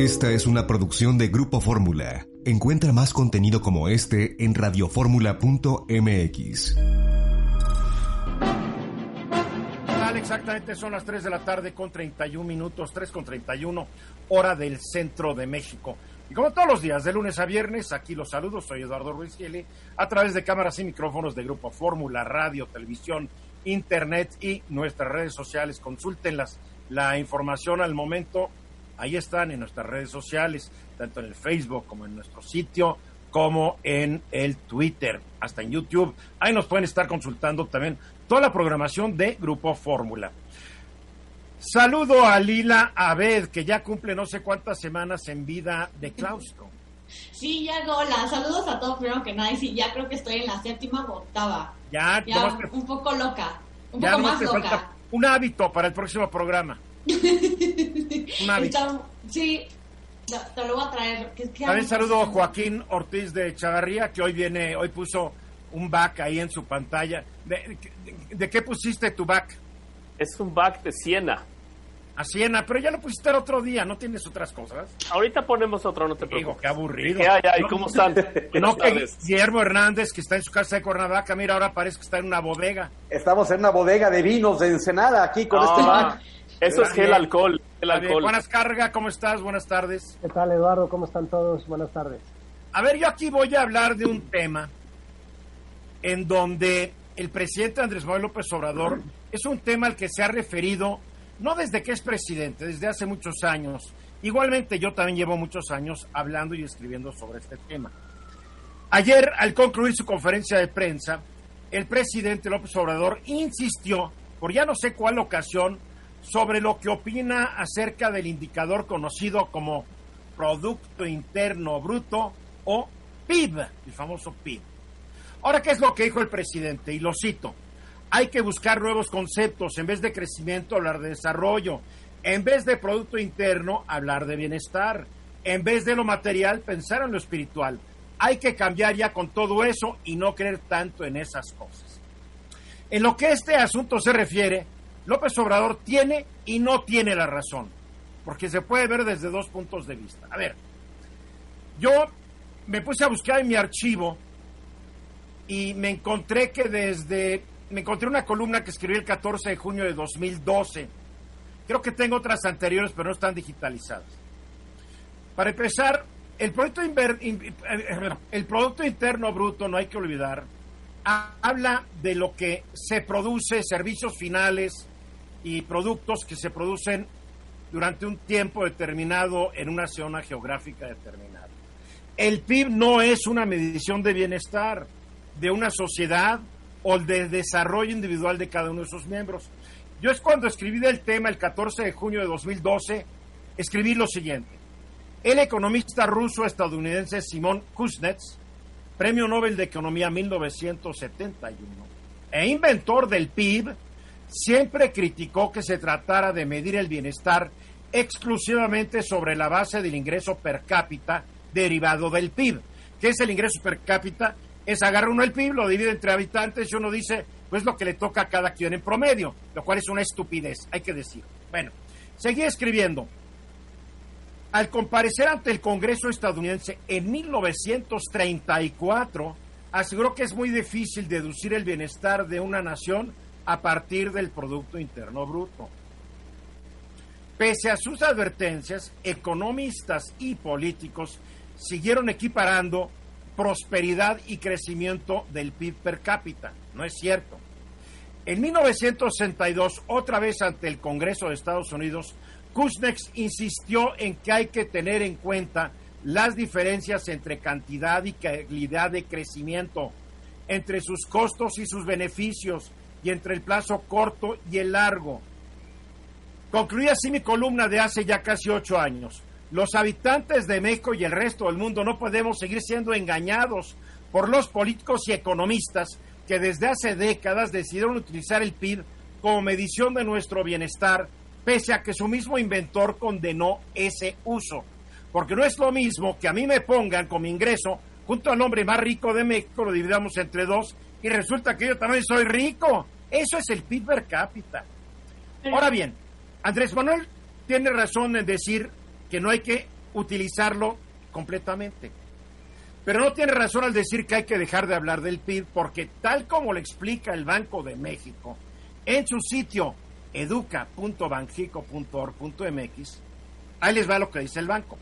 Esta es una producción de Grupo Fórmula. Encuentra más contenido como este en radioformula.mx. Exactamente, son las 3 de la tarde con 31 minutos, 3 con 31, hora del centro de México. Y como todos los días, de lunes a viernes, aquí los saludos, soy Eduardo Ruiz Gili, a través de cámaras y micrófonos de Grupo Fórmula, radio, televisión, internet y nuestras redes sociales. Consúltenlas, la información al momento, ahí están en nuestras redes sociales, tanto en el Facebook como en nuestro sitio, como en el Twitter, hasta en YouTube. Ahí nos pueden estar consultando también toda la programación de Grupo Fórmula. Saludo a Lila Abed, que ya cumple no sé cuántas semanas en vida de claustro. Sí, ya hola, saludos a todos primero que nada, y sí, ya creo que estoy en la séptima o octava. Ya, ya un poco loca, un poco más loca. un hábito para el próximo programa. Un hábito. sí, te lo voy a traer. También saludo a Joaquín Ortiz de Chavarría, que hoy viene, hoy puso un back ahí en su pantalla. ¿De, qué pusiste tu back? Es un back de Siena. A Siena, pero ya lo pusiste el otro día, ¿no tienes otras cosas? Ahorita ponemos otro, no te preocupes. Digo, qué aburrido. Ay, ay, ¿cómo están? no, que Guillermo Hernández, que está en su casa de Cuernavaca, mira, ahora parece que está en una bodega. Estamos en una bodega de vinos de Ensenada, aquí con este back. Eso es gel alcohol. El alcohol. Buenas carga, ¿cómo estás? Buenas tardes. ¿Qué tal, Eduardo? ¿Cómo están todos? Buenas tardes. A ver, yo aquí voy a hablar de un tema en donde el presidente Andrés Manuel López Obrador es un tema al que se ha referido no desde que es presidente, desde hace muchos años. Igualmente yo también llevo muchos años hablando y escribiendo sobre este tema. Ayer, al concluir su conferencia de prensa, el presidente López Obrador insistió, por ya no sé cuál ocasión, sobre lo que opina acerca del indicador conocido como Producto Interno Bruto o PIB, el famoso PIB. Ahora, ¿qué es lo que dijo el presidente? Y lo cito. Hay que buscar nuevos conceptos. En vez de crecimiento, hablar de desarrollo. En vez de Producto Interno, hablar de bienestar. En vez de lo material, pensar en lo espiritual. Hay que cambiar ya con todo eso y no creer tanto en esas cosas. En lo que este asunto se refiere, López Obrador tiene y no tiene la razón, porque se puede ver desde dos puntos de vista. A ver, yo me puse a buscar en mi archivo y me encontré que desde, me encontré una columna que escribí el 14 de junio de 2012. Creo que tengo otras anteriores, pero no están digitalizadas. Para empezar, el Producto, el producto Interno Bruto, no hay que olvidar, habla de lo que se produce, servicios finales, y productos que se producen durante un tiempo determinado en una zona geográfica determinada. El PIB no es una medición de bienestar de una sociedad o de desarrollo individual de cada uno de sus miembros. Yo es cuando escribí del tema el 14 de junio de 2012, escribí lo siguiente. El economista ruso-estadounidense Simón Kuznets, Premio Nobel de Economía 1971, e inventor del PIB, siempre criticó que se tratara de medir el bienestar exclusivamente sobre la base del ingreso per cápita derivado del PIB. ¿Qué es el ingreso per cápita? Es agarrar uno el PIB, lo divide entre habitantes y uno dice, pues lo que le toca a cada quien en promedio, lo cual es una estupidez, hay que decir. Bueno, seguí escribiendo. Al comparecer ante el Congreso estadounidense en 1934, aseguró que es muy difícil deducir el bienestar de una nación a partir del Producto Interno Bruto. Pese a sus advertencias, economistas y políticos siguieron equiparando prosperidad y crecimiento del PIB per cápita. No es cierto. En 1962, otra vez ante el Congreso de Estados Unidos, Kuznets insistió en que hay que tener en cuenta las diferencias entre cantidad y calidad de crecimiento, entre sus costos y sus beneficios, y entre el plazo corto y el largo. Concluí así mi columna de hace ya casi ocho años. Los habitantes de México y el resto del mundo no podemos seguir siendo engañados por los políticos y economistas que desde hace décadas decidieron utilizar el PIB como medición de nuestro bienestar, pese a que su mismo inventor condenó ese uso. Porque no es lo mismo que a mí me pongan como ingreso junto al hombre más rico de México, lo dividamos entre dos, y resulta que yo también soy rico. Eso es el PIB per cápita. Ahora bien, Andrés Manuel tiene razón en decir que no hay que utilizarlo completamente. Pero no tiene razón al decir que hay que dejar de hablar del PIB porque tal como lo explica el Banco de México en su sitio educa.banjico.org.mx, ahí les va lo que dice el banco.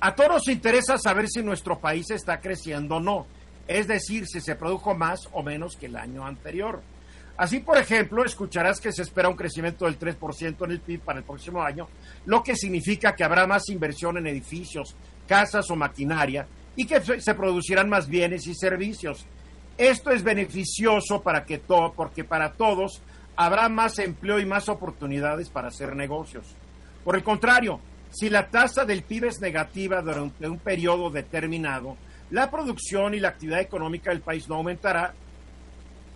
A todos nos interesa saber si nuestro país está creciendo o no, es decir, si se produjo más o menos que el año anterior. Así, por ejemplo, escucharás que se espera un crecimiento del 3% en el PIB para el próximo año, lo que significa que habrá más inversión en edificios, casas o maquinaria y que se producirán más bienes y servicios. Esto es beneficioso para que todo, porque para todos habrá más empleo y más oportunidades para hacer negocios. Por el contrario, si la tasa del PIB es negativa durante un periodo determinado, la producción y la actividad económica del país no aumentará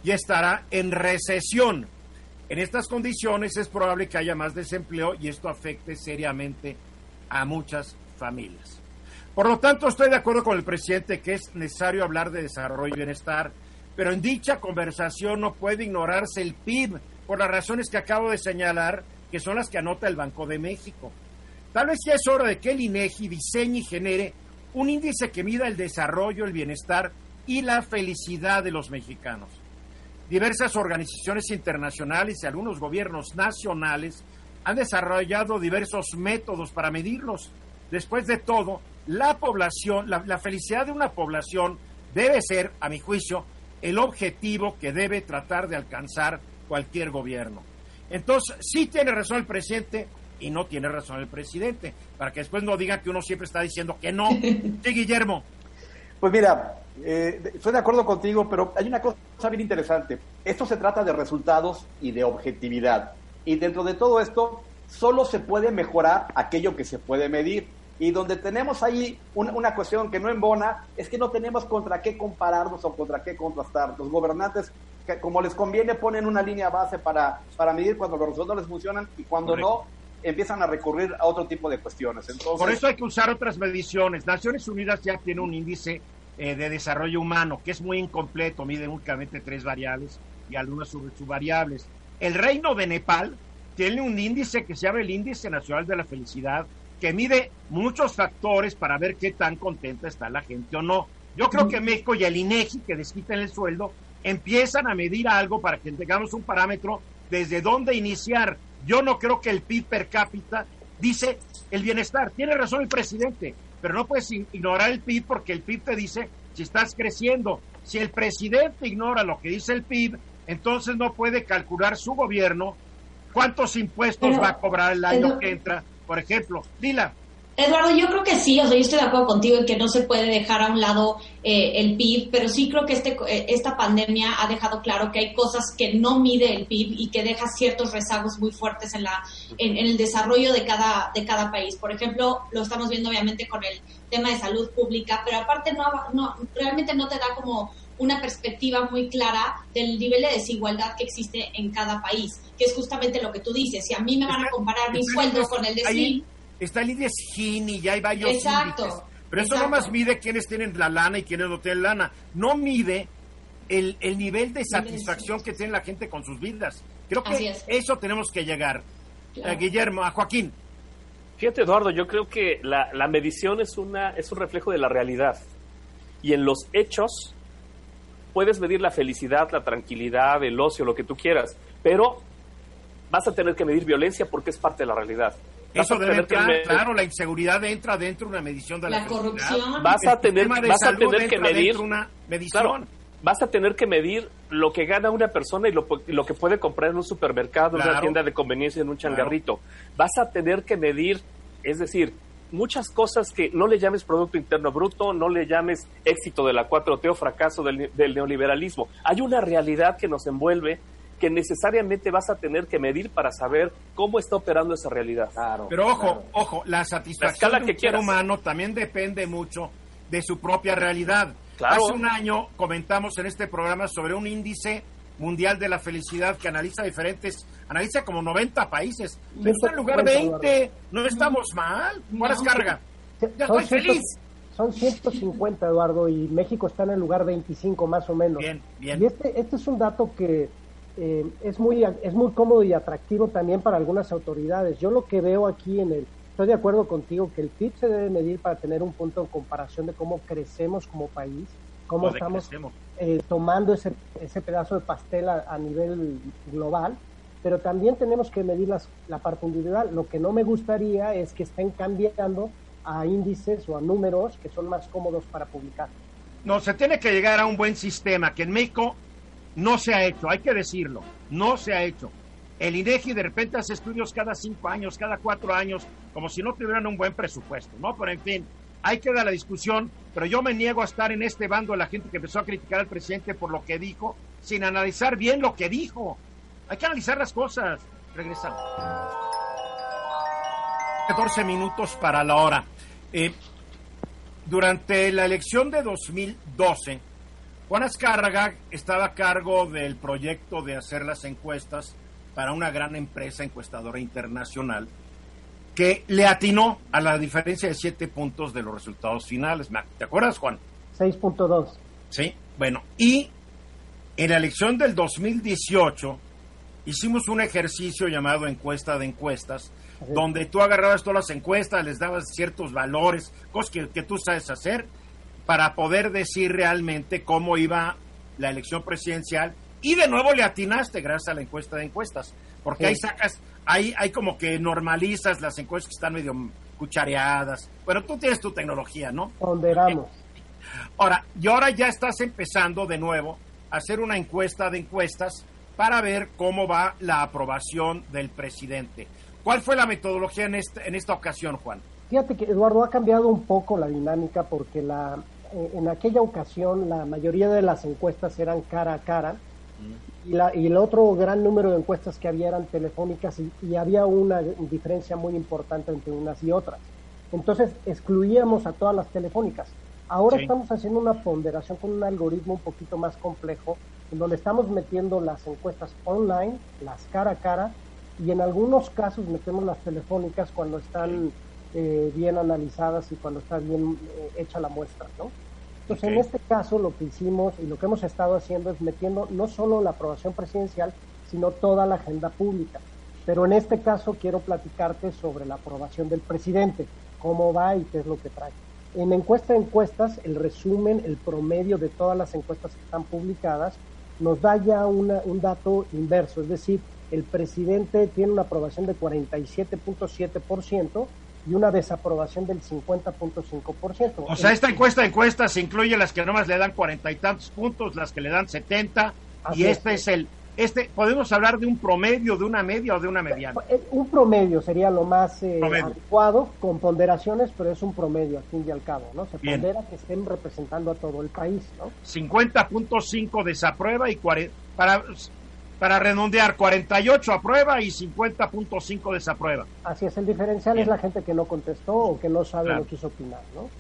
y estará en recesión. En estas condiciones es probable que haya más desempleo y esto afecte seriamente a muchas familias. Por lo tanto, estoy de acuerdo con el presidente que es necesario hablar de desarrollo y bienestar, pero en dicha conversación no puede ignorarse el PIB por las razones que acabo de señalar, que son las que anota el Banco de México. Tal vez ya es hora de que el INEGI diseñe y genere un índice que mida el desarrollo, el bienestar y la felicidad de los mexicanos. Diversas organizaciones internacionales y algunos gobiernos nacionales han desarrollado diversos métodos para medirlos. Después de todo, la población, la, felicidad de una población debe ser, a mi juicio, el objetivo que debe tratar de alcanzar cualquier gobierno. Entonces, sí tiene razón el presidente y no tiene razón el presidente, para que después no digan que uno siempre está diciendo que no. Sí, Guillermo. Pues mira, eh, estoy de acuerdo contigo, pero hay una cosa bien interesante. Esto se trata de resultados y de objetividad. Y dentro de todo esto, solo se puede mejorar aquello que se puede medir. Y donde tenemos ahí una, una, cuestión que no embona es que no tenemos contra qué compararnos o contra qué contrastar. Los gobernantes, que como les conviene, ponen una línea base para, para medir cuando los resultados les funcionan y cuando Correcto. no, empiezan a recurrir a otro tipo de cuestiones. Por eso hay que usar otras mediciones. Naciones Unidas ya tiene un índice eh, de desarrollo humano que es muy incompleto, mide únicamente tres variables y algunas subvariables. El Reino de Nepal tiene un índice que se llama el Índice Nacional de la Felicidad, que mide muchos factores para ver qué tan contenta está la gente o no. Yo creo que México y el INEGI, que desquitan el sueldo, empiezan a medir algo para que tengamos un parámetro desde dónde iniciar. Yo no creo que el PIB per cápita dice el bienestar. Tiene razón el presidente, pero no puedes ignorar el PIB porque el PIB te dice si estás creciendo. Si el presidente ignora lo que dice el PIB, entonces no puede calcular su gobierno cuántos impuestos pero, va a cobrar el año pero, que entra. Por ejemplo, Dila. Eduardo, yo creo que sí, o sea, yo estoy de acuerdo contigo en que no se puede dejar a un lado eh, el PIB, pero sí creo que este, eh, esta pandemia ha dejado claro que hay cosas que no mide el PIB y que deja ciertos rezagos muy fuertes en, la, en, en, el desarrollo de cada, de cada país. Por ejemplo, lo estamos viendo obviamente con el tema de salud pública, pero aparte no, no realmente no te da como una perspectiva muy clara del nivel de desigualdad que existe en cada país, que es justamente lo que tú dices. Si a mí me van a comparar mi sueldo con el de Está el índice Gini, ya hay varios Exacto, índices. Pero eso exacto. no más mide quiénes tienen la lana y quiénes no tienen lana. No mide el, el nivel de satisfacción que tiene la gente con sus vidas. Creo que es. eso tenemos que llegar. Claro. A Guillermo, a Joaquín. Fíjate, Eduardo, yo creo que la, la medición es, una, es un reflejo de la realidad. Y en los hechos puedes medir la felicidad, la tranquilidad, el ocio, lo que tú quieras, pero vas a tener que medir violencia porque es parte de la realidad. Eso debe que entrar, claro, la inseguridad entra dentro de una medición de la, La corrupción. Vas a tener, vas a tener que medir, una medición. claro, vas a tener que medir lo que gana una persona y lo, lo que puede comprar en un supermercado, en una tienda de conveniencia, en un Claro. changarrito. Vas a tener que medir, es decir, muchas cosas que no le llames Producto Interno Bruto, no le llames éxito de la 4T o fracaso del, del neoliberalismo. Hay una realidad que nos envuelve que necesariamente vas a tener que medir para saber cómo está operando esa realidad. Claro. Pero ojo, claro. ojo, la La satisfacción escala de un que ser quieras. humano también depende mucho de su propia realidad. Claro. Hace un año comentamos en este programa sobre un índice mundial de la felicidad que analiza diferentes, analiza como 90 países. Pero está en lugar 20, no estamos mal. ¿Cuál carga? Ya estoy 100 feliz. Son 150, Eduardo, y México está en el lugar 25 más o menos. Bien, bien. Y este, este es un dato que eh, es, muy, es muy cómodo y atractivo también para algunas autoridades. Yo lo que veo aquí en el, estoy de acuerdo contigo que el PIB se debe medir para tener un punto de comparación de cómo crecemos como país, cómo estamos eh, tomando ese, ese pedazo de pastel a, nivel global, pero también tenemos que medir las, la parte individual. Lo que no me gustaría es que estén cambiando a índices o a números que son más cómodos para publicar. No, se tiene que llegar a un buen sistema que en México no se ha hecho, hay que decirlo, no se ha hecho. El INEGI de repente hace estudios cada cinco años, cada cuatro años, como si no tuvieran un buen presupuesto, ¿no? Pero en fin, hay que dar la discusión, pero yo me niego a estar en este bando de la gente que empezó a criticar al presidente por lo que dijo, sin analizar bien lo que dijo. Hay que analizar las cosas. Regresamos. 14 minutos para la hora. Eh, durante la elección de 2012, Juan Azcárraga estaba a cargo del proyecto de hacer las encuestas para una gran empresa encuestadora internacional que le atinó a la diferencia de siete puntos de los resultados finales. ¿Te acuerdas, Juan? 6.2. Sí, bueno, y en la elección del 2018 hicimos un ejercicio llamado encuesta de encuestas, donde tú agarrabas todas las encuestas, les dabas ciertos valores, cosas que, que tú sabes hacer, para poder decir realmente cómo iba la elección presidencial y de nuevo le atinaste gracias a la encuesta de encuestas, porque ahí sacas, ahí hay como que normalizas las encuestas que están medio cuchareadas. Pero tú tienes tu tecnología, ¿no? Ponderamos. Ahora, y ahora ya estás empezando de nuevo a hacer una encuesta de encuestas para ver cómo va la aprobación del presidente. ¿Cuál fue la metodología en esta, en esta ocasión, Juan? Fíjate que Eduardo ha cambiado un poco la dinámica porque la, en aquella ocasión la mayoría de las encuestas eran cara a cara y, la, y el otro gran número de encuestas que había eran telefónicas y, había una diferencia muy importante entre unas y otras. Entonces excluíamos a todas las telefónicas. Ahora estamos haciendo una ponderación con un algoritmo un poquito más complejo, en donde estamos metiendo las encuestas online, las cara a cara, y en algunos casos metemos las telefónicas cuando están eh, bien analizadas y cuando está bien eh, hecha la muestra, ¿no? Entonces, en este caso, lo que hicimos y lo que hemos estado haciendo es metiendo no solo la aprobación presidencial, sino toda la agenda pública. Pero en este caso quiero platicarte sobre la aprobación del presidente, cómo va y qué es lo que trae. En encuesta de encuestas, el resumen, el promedio de todas las encuestas que están publicadas, nos da ya un dato inverso, es decir, el presidente tiene una aprobación de 47.7%, y una desaprobación del 50.5%. O sea, esta encuesta de encuestas incluye las que nomás le dan cuarenta y tantos puntos, las que le dan 70, y este es. el, este, podemos hablar de un promedio, de una media o de una mediana. Eh, un promedio sería lo más eh, adecuado, con ponderaciones, pero es un promedio al fin y al cabo, ¿no? Se pondera que estén representando a todo el país, ¿no? 50.5 desaprueba y 40, para para redondear, 48 aprueba y 50.5 desaprueba. Así es, el diferencial es la gente que no contestó o que no sabe lo que quiso opinar, ¿no?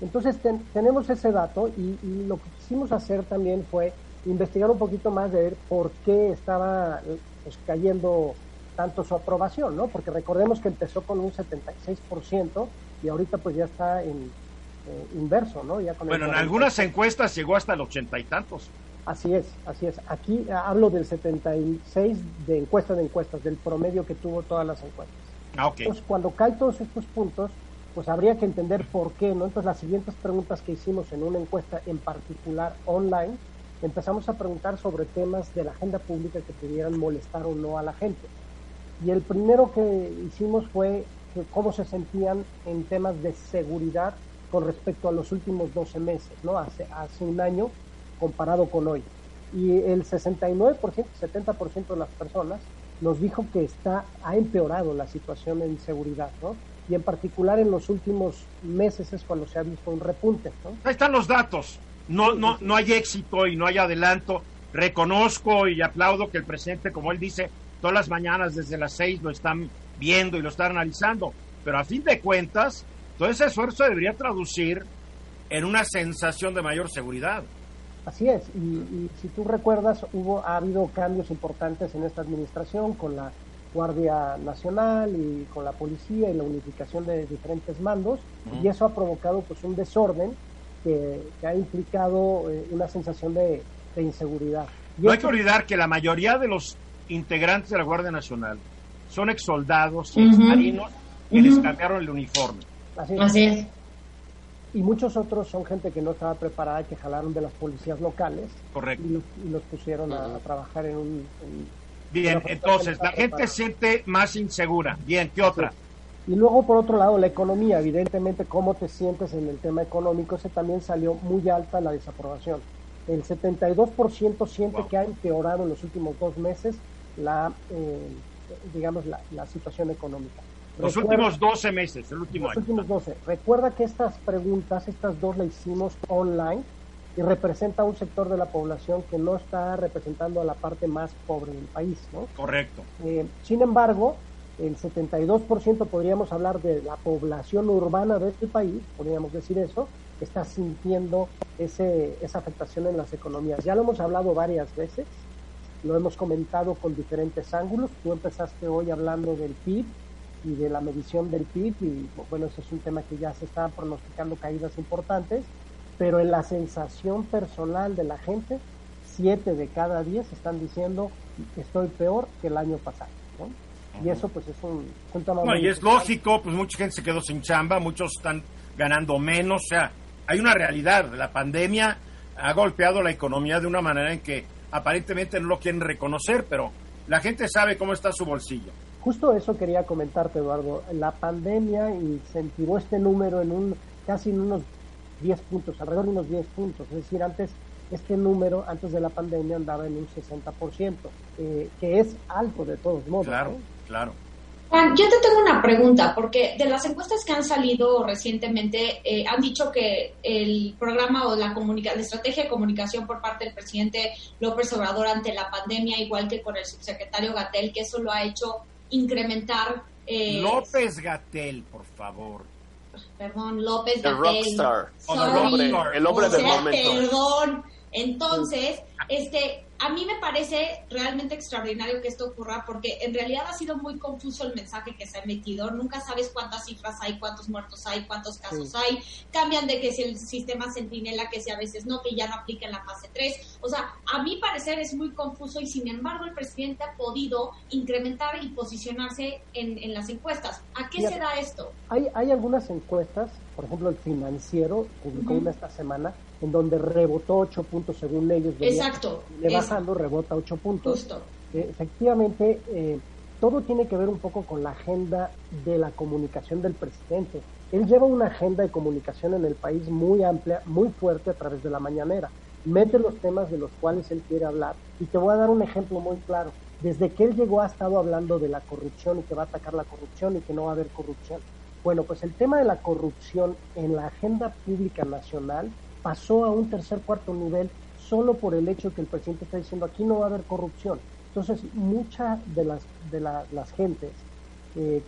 Entonces tenemos ese dato y, lo que quisimos hacer también fue investigar un poquito más de ver por qué estaba pues, cayendo tanto su aprobación, ¿no? Porque recordemos que empezó con un 76% y ahorita pues ya está en eh, inverso, ¿no? Ya bueno, en algunas encuestas llegó hasta el ochenta y tantos. Así es, así es. Aquí eh, hablo del 76 de encuesta de encuestas, del promedio que tuvo todas las encuestas. Ah, okay. Entonces, cuando caen todos estos puntos, pues habría que entender por qué, ¿no? Entonces, las siguientes preguntas que hicimos en una encuesta en particular online, empezamos a preguntar sobre temas de la agenda pública que pudieran molestar o no a la gente. Y el primero que hicimos fue cómo se sentían en temas de seguridad con respecto a los últimos 12 meses, ¿no? Hace, hace un año comparado con hoy. Y el 69%, 70% de las personas nos dijo que está, ha empeorado la situación en seguridad, ¿no? Y en particular en los últimos meses es cuando se ha visto un repunte, ¿no? Ahí están los datos. No, no, no hay éxito y no hay adelanto. Reconozco y aplaudo que el presidente, como él dice, todas las mañanas desde las seis lo están viendo y lo están analizando. Pero a fin de cuentas, todo ese esfuerzo debería traducir en una sensación de mayor seguridad. Así es, y, si tú recuerdas, hubo, ha habido cambios importantes en esta administración con la Guardia Nacional y con la policía y la unificación de diferentes mandos, y eso ha provocado pues un desorden que, ha implicado eh, una sensación de, inseguridad. no hay que olvidar que la mayoría de los integrantes de la Guardia Nacional son exsoldados y marinos que les cambiaron el uniforme. Así es. Y muchos otros son gente que no estaba preparada, que jalaron de las policías locales. Correcto. Y los, y los pusieron a, a trabajar en un... en- Bien, entonces la gente preparada. se siente más insegura. Bien, ¿qué otra? Y luego, por otro lado, la economía. Evidentemente, cómo te sientes en el tema económico, ese también salió muy alta la desaprobación. El 72% siente Wow. que ha empeorado en los últimos dos meses la, eh, digamos, la, la situación económica. Los Recuerda- últimos 12 meses, el último los año. últimos 12. Recuerda que estas preguntas, estas dos las hicimos online y representa un sector de la población que no está representando a la parte más pobre del país, ¿no? Correcto. Eh, sin embargo, el 72% podríamos hablar de la población urbana de este país, podríamos decir eso, está sintiendo ese, esa afectación en las economías. Ya lo hemos hablado varias veces, lo hemos comentado con diferentes ángulos. Tú empezaste hoy hablando del PIB y de la medición del PIB y bueno, ese es un tema que ya se está pronosticando caídas importantes, pero en la sensación personal de la gente, siete de cada diez están diciendo estoy peor que el año pasado. ¿no? Y eso pues es un, un tema No, y es lógico, pues mucha gente se quedó sin chamba, muchos están ganando menos, o sea, hay una realidad, la pandemia ha golpeado la economía de una manera en que aparentemente no lo quieren reconocer, pero la gente sabe cómo está su bolsillo. Justo eso quería comentarte, Eduardo. La pandemia y se empiró este número en un casi en unos 10 puntos, alrededor de unos 10 puntos. Es decir, antes este número, antes de la pandemia, andaba en un 60%, eh, que es alto de todos modos. Claro, ¿no? claro. Juan, yo te tengo una pregunta, porque de las encuestas que han salido recientemente, eh, han dicho que el programa o la, comunica la estrategia de comunicación por parte del presidente López Obrador ante la pandemia, igual que con el subsecretario Gatel, que eso lo ha hecho incrementar. Eh, López Gatel, por favor. Perdón, López The Gatel. rockstar. Oh, the Sorry. rockstar. El hombre O del sea, momento. Perdón. Entonces, este, a mí me parece realmente extraordinario que esto ocurra porque en realidad ha sido muy confuso el mensaje que se ha emitido. Nunca sabes cuántas cifras hay, cuántos muertos hay, cuántos casos hay. Cambian de que si el sistema centinela, que si a veces no, que ya no aplica en la fase 3. O sea, a mi parecer es muy confuso y sin embargo el presidente ha podido incrementar y posicionarse en, en las encuestas. ¿A qué se da esto? Hay, hay algunas encuestas, por ejemplo, el financiero publicó una esta semana, en donde rebotó 8 puntos según ellos. Exacto. Le es bajando, rebota 8 puntos. justo. Eh, efectivamente, eh, todo tiene que ver un poco con la agenda de la comunicación del presidente. Él lleva una agenda de comunicación en el país muy amplia, muy fuerte a través de la mañanera. Mete los temas de los cuales él quiere hablar. Y te voy a dar un ejemplo muy claro. Desde que él llegó ha estado hablando de la corrupción y que va a atacar la corrupción y que no va a haber corrupción. Bueno, pues el tema de la corrupción en la agenda pública nacional pasó a un tercer, cuarto nivel solo por el hecho que el presidente está diciendo aquí no va a haber corrupción. Entonces, muchas de las, de la- las gentes eh,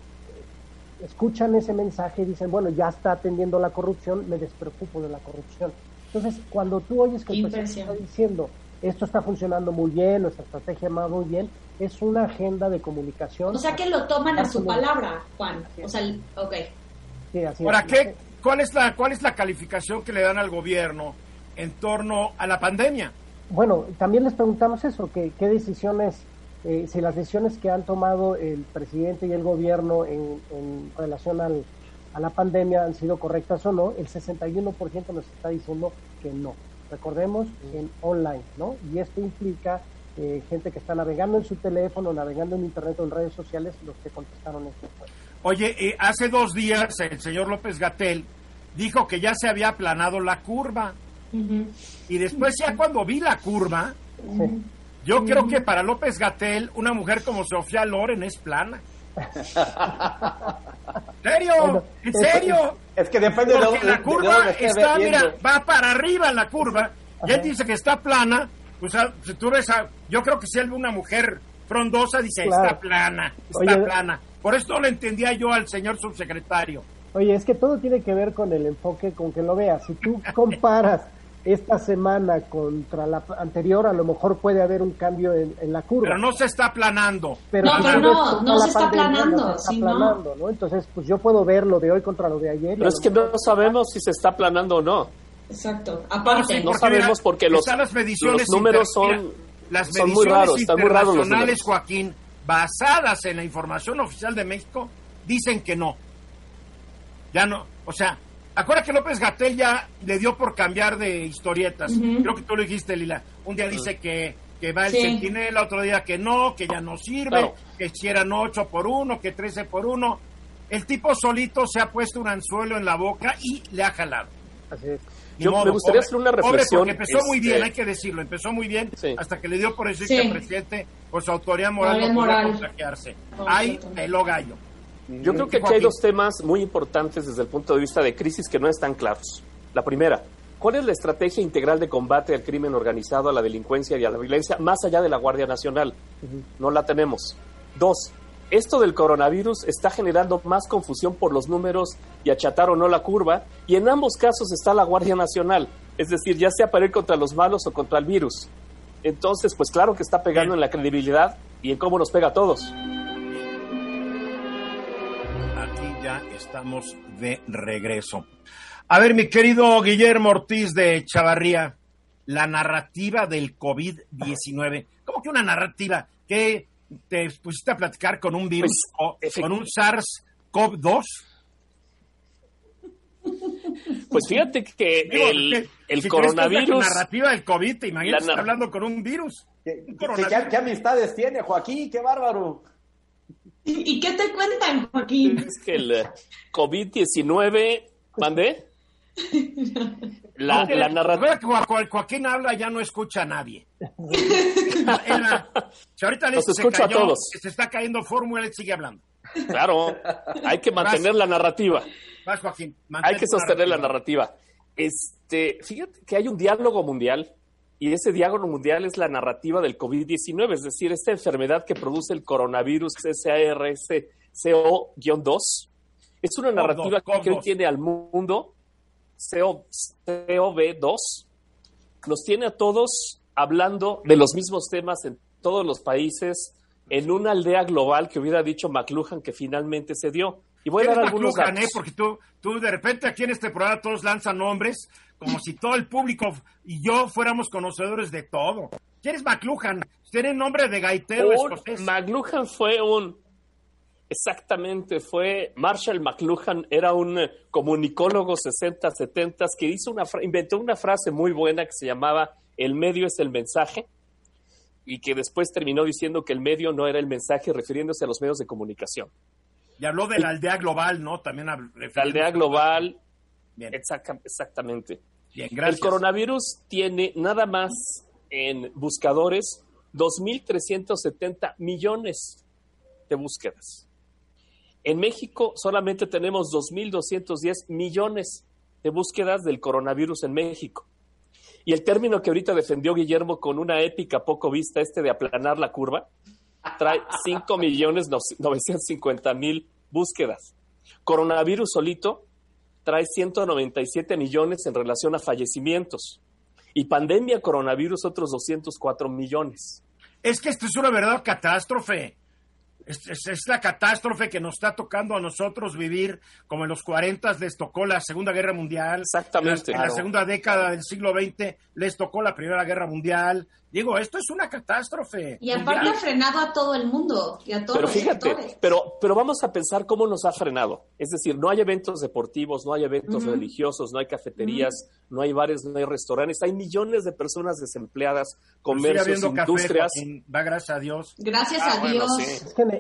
escuchan ese mensaje y dicen, bueno, ya está atendiendo la corrupción, me despreocupo de la corrupción. Entonces, cuando tú oyes que el presidente está diciendo, esto está funcionando muy bien, nuestra estrategia va muy bien, es una agenda de comunicación. O sea que lo toman a su palabra, Juan. O sea, ok. Sí, así Ahora, es. ¿qué, cuál, es la, ¿cuál es la calificación que le dan al gobierno en torno a la pandemia? Bueno, también les preguntamos eso, que qué decisiones, eh, si las decisiones que han tomado el presidente y el gobierno en, en relación al, a la pandemia han sido correctas o no, el 61% nos está diciendo que no. Recordemos, en online, ¿no? Y esto implica eh, gente que está navegando en su teléfono, navegando en internet o en redes sociales, los que contestaron esto. Pues. Oye, eh, hace dos días el señor López Gatel dijo que ya se había aplanado la curva. Y después ya cuando vi la curva, Sí. yo creo que para López Gatel una mujer como Sofía Loren es plana. ¿Serio? Bueno, ¿En serio? Es que depende de, Porque de- la de curva dónde está, viendo. mira, va para arriba la curva. Y él dice que está plana. Ah, si tú ves a, yo creo que si una mujer frondosa, dice, Claro. está plana, está Oye, plana. Por eso no le entendía yo al señor subsecretario. Oye, es que todo tiene que ver con el enfoque con que lo veas. Si tú comparas esta semana contra la anterior, a lo mejor puede haber un cambio en, en la curva. Pero no se está aplanando. Pero No, pero no, no se está pandemia, aplanando, no se está aplanando, ¿no? Entonces, pues yo puedo ver lo de hoy contra lo de ayer. Pero es que no sabemos si se está planando o no. Exacto. Aparte, No sabemos porque los- las mediciones los números son- mira, las son muy mediciones raros, están muy raros los internacionales, números. Joaquín, basadas en la información oficial de México, dicen que no, Ya no, o sea, acuérdate que López Gatel ya le dio por cambiar de historietas. Creo que tú lo dijiste, Lila. Un día dice que, que va el Sí. centinela, otro día que no, que ya no sirve, Claro. que si eran 8 por 1, que 13 por 1. El tipo solito se ha puesto un anzuelo en la boca y le ha jalado. Así es. Yo me gustaría pobre- hacer una pobre, reflexión, porque empezó muy este- bien, hay que decirlo, empezó muy bien Sí. hasta que le dio por decir Sí. que el presidente, por su autoridad moral, no podía moral. contagiarse. No, Ahí peló gallo. Yo creo que aquí hay dos temas muy importantes desde el punto de vista de crisis que no están claros. La primera, ¿cuál es la estrategia integral de combate al crimen organizado, a la delincuencia y a la violencia más allá de la Guardia Nacional? No la tenemos. Dos, esto del coronavirus está generando más confusión por los números y achatar o no la curva, y en ambos casos está la Guardia Nacional, es decir, ya sea para ir contra los malos o contra el virus. Entonces, pues claro que está pegando en la credibilidad y en cómo nos pega a todos. Aquí ya estamos de regreso. A ver, mi querido Guillermo Ortiz de Chavarría, la narrativa del COVID-19. ¿Cómo que una narrativa? ¿Que te pusiste a platicar con un virus Pues, o efect- con un SARS-CoV-2? Pues fíjate que Digo, el, si es la coronavirus, narrativa del COVID, te imaginas hablando con un virus. ¿Qué, Un qué- coronavirus. qué- qué amistades tiene, Joaquín? ¡Qué bárbaro! ¿Y, y qué te cuentan, Joaquín? es que el eh, COVID-19, ¿mandé? La, narrativa, que Joa- Joaquín habla ya no escucha a nadie. Era- si ahorita le Los se a todos. que se está cayendo fórmula, él sigue hablando. claro, hay que mantener la narrativa, Vas, Joaquín. hay que sostener la narrativa. Este, fíjate que hay un diálogo mundial y ese diálogo mundial es la narrativa del COVID-19, es decir, esta enfermedad que produce el coronavirus SARS-CoV-2. Es una narrativa CoV-2, que hoy tiene al mundo CO COV2 nos tiene a todos hablando de los mismos temas en todos los países, en una aldea global que hubiera dicho McLuhan que finalmente se dio. Y voy a ¿Quién dar es algunos McLuhan, datos. eh? Porque tú, tú de repente aquí en este programa todos lanzan nombres como si todo el público y yo fuéramos conocedores de todo. ¿Quién es McLuhan? Tiene nombre de gaitero escocés. McLuhan fue un... Exactamente, fue Marshall McLuhan, era un eh, comunicólogo 60, 70 que hizo una inventó una frase muy buena que se llamaba el medio es el mensaje y que después terminó diciendo que el medio no era el mensaje refiriéndose a los medios de comunicación. Y habló de la aldea global, ¿no? También La aldea global, Bien, exacta- exactamente. bien, El gracias. coronavirus tiene nada más en buscadores 2.370 millones de búsquedas. En México solamente tenemos 2.210 millones de búsquedas del coronavirus en México. Y el término que ahorita defendió Guillermo con una épica poco vista, este de aplanar la curva, trae 5 millones 950 mil búsquedas. Coronavirus solito trae 197 millones en relación a fallecimientos. Y pandemia coronavirus otros 204 millones. Es que esto es una verdadera catástrofe. Es, es- es la catástrofe que nos está tocando a nosotros vivir, como en los 40 les tocó la Segunda Guerra Mundial. Exactamente. En la Claro. segunda década del siglo XX les tocó la Primera Guerra Mundial. Digo, esto es una catástrofe. Y aparte ha mundial. frenado a todo el mundo y a todos Pero los fíjate, sectores. pero, pero vamos a pensar cómo nos ha frenado. Es decir, no hay eventos deportivos, no hay eventos Ujú. religiosos, no hay cafeterías, no hay bares, no hay restaurantes. Hay millones de personas desempleadas, comercios, café, industrias. Joaquín, va gracias a Dios. Gracias Ah, a bueno, Dios. sí. Es que me-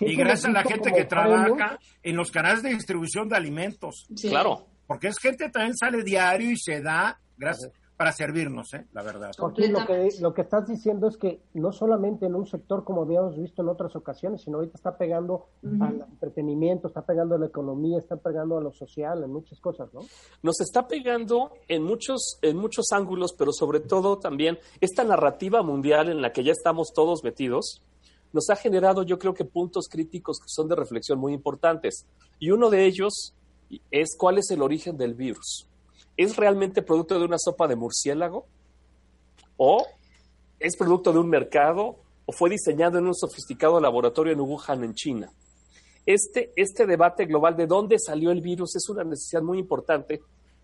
Y gracias a la gente que trabaja en los canales de distribución de alimentos. Sí. Claro. Porque es gente que también sale diario y se da gracias para servirnos, ¿eh? la verdad. Joaquín, lo que, lo que estás diciendo es que no solamente en un sector como habíamos visto en otras ocasiones, sino ahorita está pegando al entretenimiento, está pegando a la economía, está pegando a lo social, en muchas cosas, ¿no? Nos está pegando en muchos, en muchos ángulos, pero sobre todo también esta narrativa mundial en la que ya estamos todos metidos, nos ha generado yo creo que puntos críticos que son de reflexión muy importantes. Y uno de ellos es cuál es el origen del virus. ¿Es realmente producto de una sopa de murciélago? ¿O es producto de un mercado? ¿O fue diseñado en un sofisticado laboratorio en Wuhan, en China? Este, este debate global de dónde salió el virus es una necesidad muy importante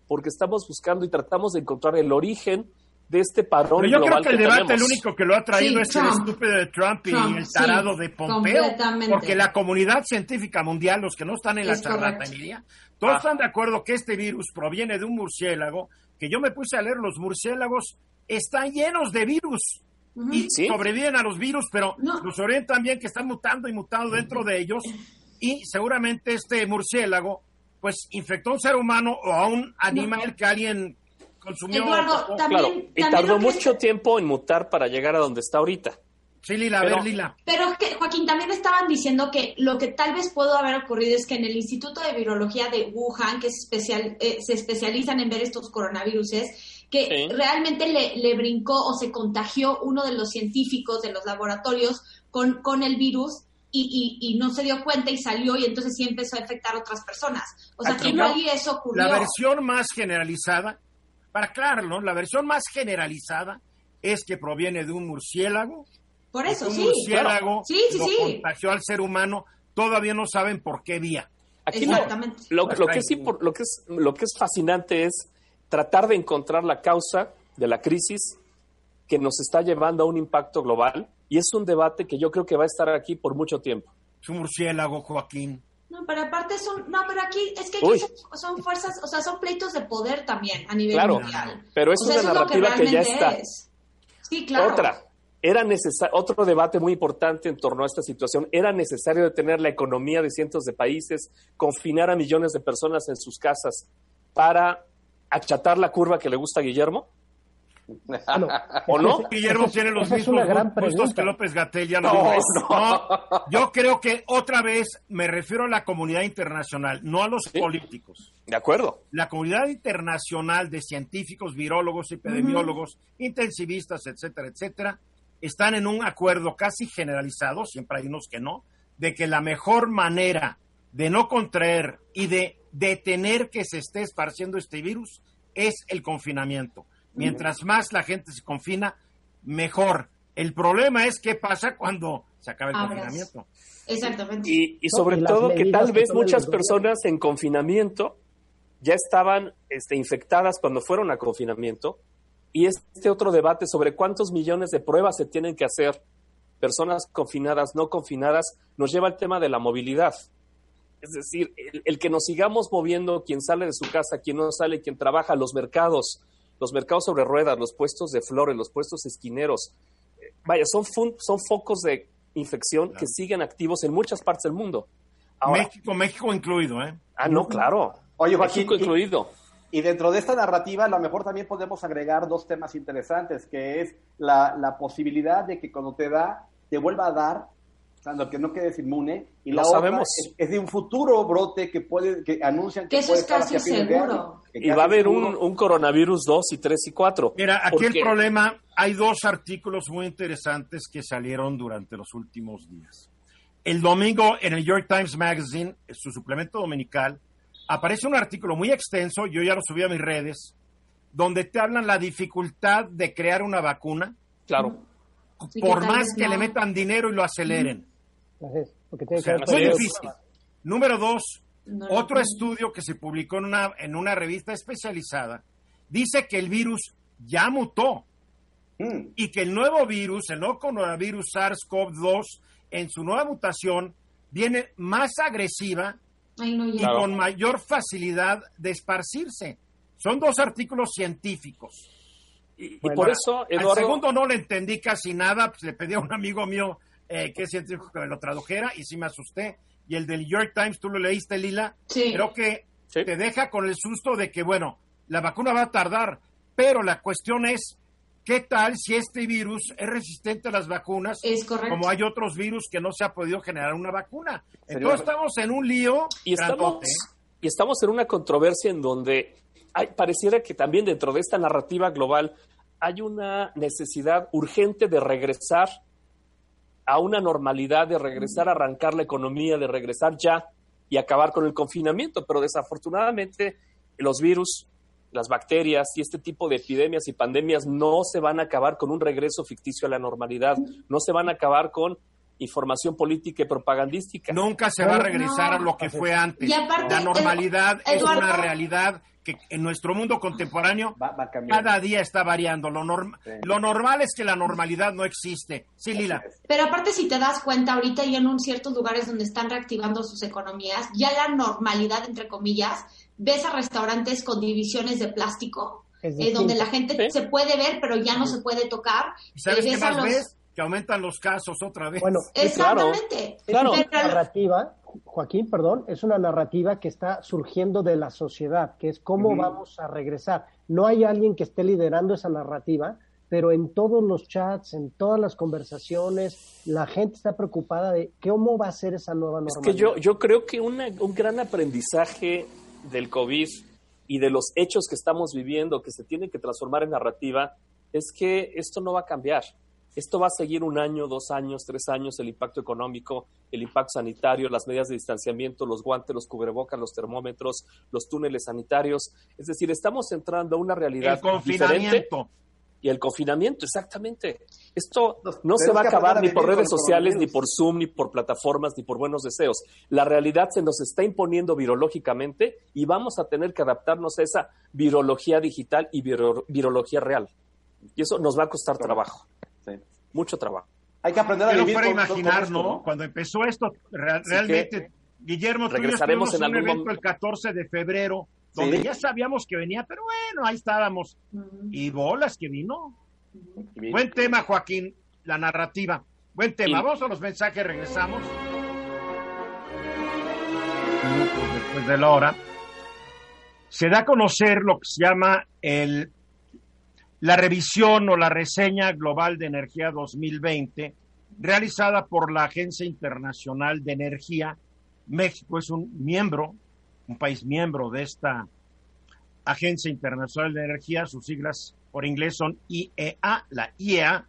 porque estamos buscando y tratamos de encontrar el origen de este parón Pero yo creo que el debate el único que lo ha traído Sí, es el estúpido de Trump y Trump, el sí, tarado de Pompeo. Porque la comunidad científica mundial, los que no están en la Es charlatanería, todos Ah. están de acuerdo que este virus proviene de un murciélago, que yo me puse a leer, los murciélagos están llenos de virus y Sí. sobreviven a los virus, pero No. los orientan también que están mutando y mutando dentro de ellos y seguramente este murciélago pues infectó a un ser humano o a un animal que alguien consumió. Eduardo, también, Claro, y tardó que mucho tiempo en mutar para llegar a donde está ahorita. Sí, Lila, a Pero- ver, Lila. Pero es que, Joaquín, también estaban diciendo que lo que tal vez pudo haber ocurrido es que en el Instituto de Virología de Wuhan, que es especial, eh, se especializan en ver estos coronaviruses, que Sí. realmente le, le brincó o se contagió uno de los científicos de los laboratorios con, con el virus y, y- y no se dio cuenta y salió y entonces sí empezó a infectar a otras personas. O sea, Aquí que no. igual y eso ocurrió. La versión más generalizada, para aclararlo, la versión más generalizada es que proviene de un murciélago. Por eso, un sí. murciélago Sí, sí, lo sí. contagió al ser humano. Todavía no saben por qué vía. Aquí lo- Exactamente. lo, Pues lo que es, lo, que es, lo que es fascinante es tratar de encontrar la causa de la crisis que nos está llevando a un impacto global y es un debate que yo creo que va a estar aquí por mucho tiempo. Es un murciélago, Joaquín. No, pero aparte son, no, pero aquí es que aquí son, son fuerzas, o sea, son pleitos de poder también a nivel Claro, mundial. pero es O sea, una eso lo narrativa que, ya está. es. Sí, claro. Otra, era necesario, otro debate muy importante en torno a esta situación, era necesario detener la economía de cientos de países, confinar a millones de personas en sus casas para achatar la curva que le gusta a Guillermo. Bueno, ¿O no? Guillermo es- tiene los mismos gustos que. López Gatel, ya lo No, dijo. no. No, yo creo que otra vez me refiero a la comunidad internacional, no a los Sí. políticos. De acuerdo. La comunidad internacional de científicos, virólogos, epidemiólogos, intensivistas, etcétera, etcétera, están en un acuerdo casi generalizado, siempre hay unos que no, de que la mejor manera de no contraer y de detener que se esté esparciendo este virus es el confinamiento. Mientras más la gente se confina, mejor. El problema es qué pasa cuando se acaba el Abras. confinamiento. Exactamente. Y, y sobre todo que tal que vez muchas personas en confinamiento ya estaban este, infectadas cuando fueron a confinamiento. Y este otro debate sobre cuántos millones de pruebas se tienen que hacer, personas confinadas, no confinadas, nos lleva al tema de la movilidad. Es decir, el, el que nos sigamos moviendo, quien sale de su casa, quien no sale, quien trabaja, los mercados, los mercados sobre ruedas, los puestos de flores, los puestos esquineros. Eh, Vaya, son, fun- son focos de infección que siguen activos en muchas partes del mundo. Ahora, México, México incluido, ¿eh? ah, no, claro. Oye, Joaquín, México y- incluido. Y dentro de esta narrativa, a lo mejor también podemos agregar dos temas interesantes, que es la, la posibilidad de que cuando te da, te vuelva a dar, tanto que no quedes inmune, y Lo la otra sabemos. es, es de un futuro brote que puede, que anuncian que, Que eso puede es casi de seguro. año, que Y va a haber un, coronavirus 2 y 3 y 4. Mira, aquí el problema, hay dos artículos muy interesantes que salieron durante los últimos días. El domingo en el York Times Magazine, su suplemento dominical, aparece un artículo muy extenso, yo ya lo subí a mis redes, donde te hablan la dificultad de crear una vacuna, Claro. Sí, que por más que no. le metan dinero y lo aceleren. Es, porque tiene O sea, que ver muy difícil. Número dos, No, otro estudio que se publicó en una, en una revista especializada dice que el virus ya mutó Mm. y que el nuevo virus, el nuevo coronavirus SARS-CoV-2, en su nueva mutación, viene más agresiva Ay, no, ya. y con mayor facilidad de esparcirse. Son dos artículos científicos. Y, por eso, Al Eduardo, segundo no le entendí casi nada, pues le pedí a un amigo mío eh, que es científico que me lo tradujera y sí me asusté. Y el del New York Times, tú lo leíste, Lila, Sí. creo que Sí. te deja con el susto de que, bueno, la vacuna va a tardar, pero la cuestión es, ¿qué tal si este virus es resistente a las vacunas? Es correcto. Como hay otros virus que no se ha podido generar una vacuna. Entonces estamos en un lío. y estamos, y estamos en una controversia en donde hay, pareciera que también dentro de esta narrativa global hay una necesidad urgente de regresar a una normalidad, de regresar a arrancar la economía, de regresar ya y acabar con el confinamiento. Pero desafortunadamente los virus, las bacterias y este tipo de epidemias y pandemias no se van a acabar con un regreso ficticio a la normalidad, no se van a acabar con información política y propagandística. Nunca se va a regresar a lo que fue antes. la normalidad es una realidad que en nuestro mundo contemporáneo cada día está variando. Lo, lo normal es que la normalidad no existe. Sí, Lila. Pero aparte, si te das cuenta, ahorita ya en ciertos lugares donde están reactivando sus economías, ya la normalidad, entre comillas, ves a restaurantes con divisiones de plástico, eh, donde la gente se puede ver, pero ya no se puede tocar. ¿Sabes eh, qué más ves? Que aumentan los casos otra vez. Bueno, exactamente. Claro. narrativa Joaquín, perdón, es una narrativa que está surgiendo de la sociedad, que es cómo vamos a regresar. No hay alguien que esté liderando esa narrativa, pero en todos los chats, en todas las conversaciones, la gente está preocupada de cómo va a ser esa nueva normalidad. Es que yo, yo creo que un gran aprendizaje del COVID y de los hechos que estamos viviendo, que se tienen que transformar en narrativa, es que esto no va a cambiar. Esto va a seguir un año, dos años, tres años, el impacto económico, el impacto sanitario, las medidas de distanciamiento, los guantes, los cubrebocas, los termómetros, los túneles sanitarios. Es decir, estamos entrando a una realidad el confinamiento. Y el confinamiento, exactamente. Esto no se va a acabar ni por redes sociales, ni por Zoom, ni por plataformas, ni por buenos deseos. La realidad se nos está imponiendo virológicamente y vamos a tener que adaptarnos a esa virología digital y virología real. Y eso nos va a costar trabajo mucho trabajo. Hay que aprender a vivir. fuera imaginar, ¿no? Cuando empezó esto, realmente, Guillermo, regresaremos en un evento el 14 de febrero, donde ya sabíamos que venía, pero bueno, ahí estábamos. Y bolas que vino. Buen tema, Joaquín, la narrativa. Buen tema. Vamos a los mensajes, regresamos. Después de la hora. Se da a conocer lo que se llama el la revisión o la reseña global de energía 2020 realizada por la Agencia Internacional de Energía. México es un miembro, un país miembro de esta Agencia Internacional de Energía, sus siglas por inglés son IEA, la IEA,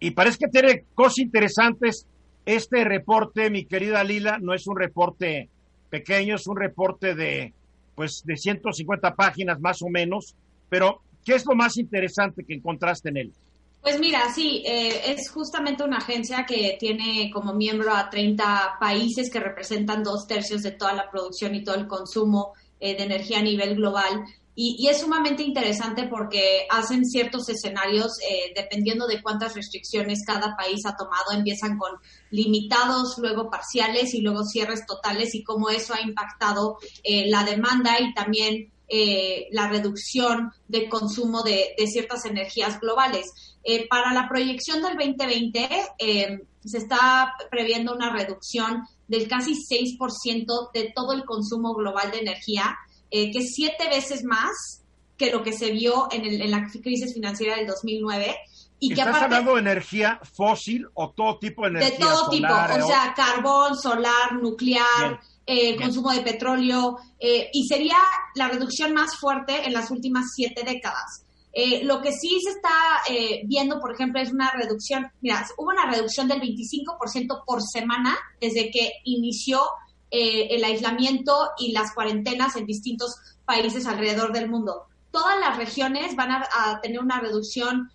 y parece que tiene cosas interesantes. Este reporte, mi querida Lila, no es un reporte pequeño, es un reporte de pues de 150 páginas más o menos, pero ¿Qué es lo más interesante que encontraste en él? Pues mira, sí, eh, es justamente una agencia que tiene como miembro a 30 países que representan dos tercios de toda la producción y todo el consumo eh, de energía a nivel global. Y, es sumamente interesante porque hacen ciertos escenarios eh, dependiendo de cuántas restricciones cada país ha tomado. Empiezan con limitados, luego parciales y luego cierres totales y cómo eso ha impactado la demanda y también eh, la reducción de consumo de, ciertas energías globales. Eh, para la proyección del 2020 eh, se está previendo una reducción del casi 6% de todo el consumo global de energía, que es siete veces más que lo que se vio en, la crisis financiera del 2009. Y ¿Estás que hablando de energía fósil o todo tipo de energía? De todo tipo, o sea, carbón, solar, nuclear, el consumo de petróleo, eh, y sería la reducción más fuerte en las últimas siete décadas. Eh, lo que sí se está eh, viendo, por ejemplo, es una reducción, mira, hubo una reducción del 25% por semana desde que inició el aislamiento y las cuarentenas en distintos países alrededor del mundo. Todas las regiones van a, tener una reducción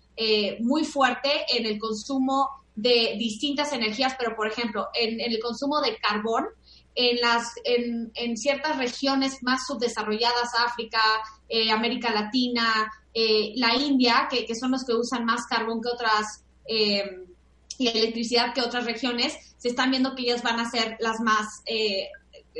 muy fuerte en el consumo de distintas energías, pero por ejemplo, en el consumo de carbón, en, las, en, en ciertas regiones más subdesarrolladas, África, eh, América Latina, eh, la India, que, que, son los que usan más carbón que otras eh, y electricidad que otras regiones, se están viendo que ellas van a ser las más,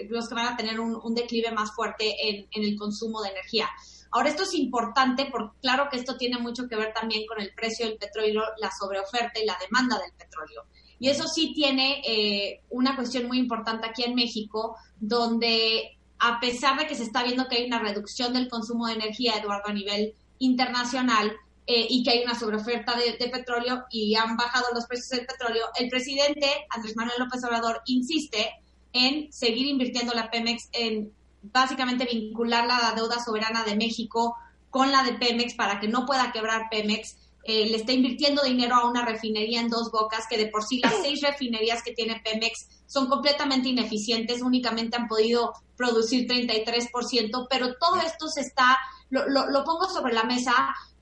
los que van a tener un, un declive más fuerte en, en, el consumo de energía. Ahora, esto es importante porque claro que esto tiene mucho que ver también con el precio del petróleo, la sobreoferta y la demanda del petróleo. Y eso sí tiene eh, una cuestión muy importante aquí en México, donde a pesar de que se está viendo que hay una reducción del consumo de energía, Eduardo, a nivel internacional, eh, y que hay una sobreoferta de, de, petróleo y han bajado los precios del petróleo, el presidente Andrés Manuel López Obrador insiste en seguir invirtiendo la Pemex, en básicamente vincular la deuda soberana de México con la de Pemex para que no pueda quebrar Pemex eh, le está invirtiendo dinero a una refinería en dos bocas, que de por sí las seis refinerías que tiene Pemex son completamente ineficientes, únicamente han podido producir 33%, pero todo esto se está, lo, lo, pongo sobre la mesa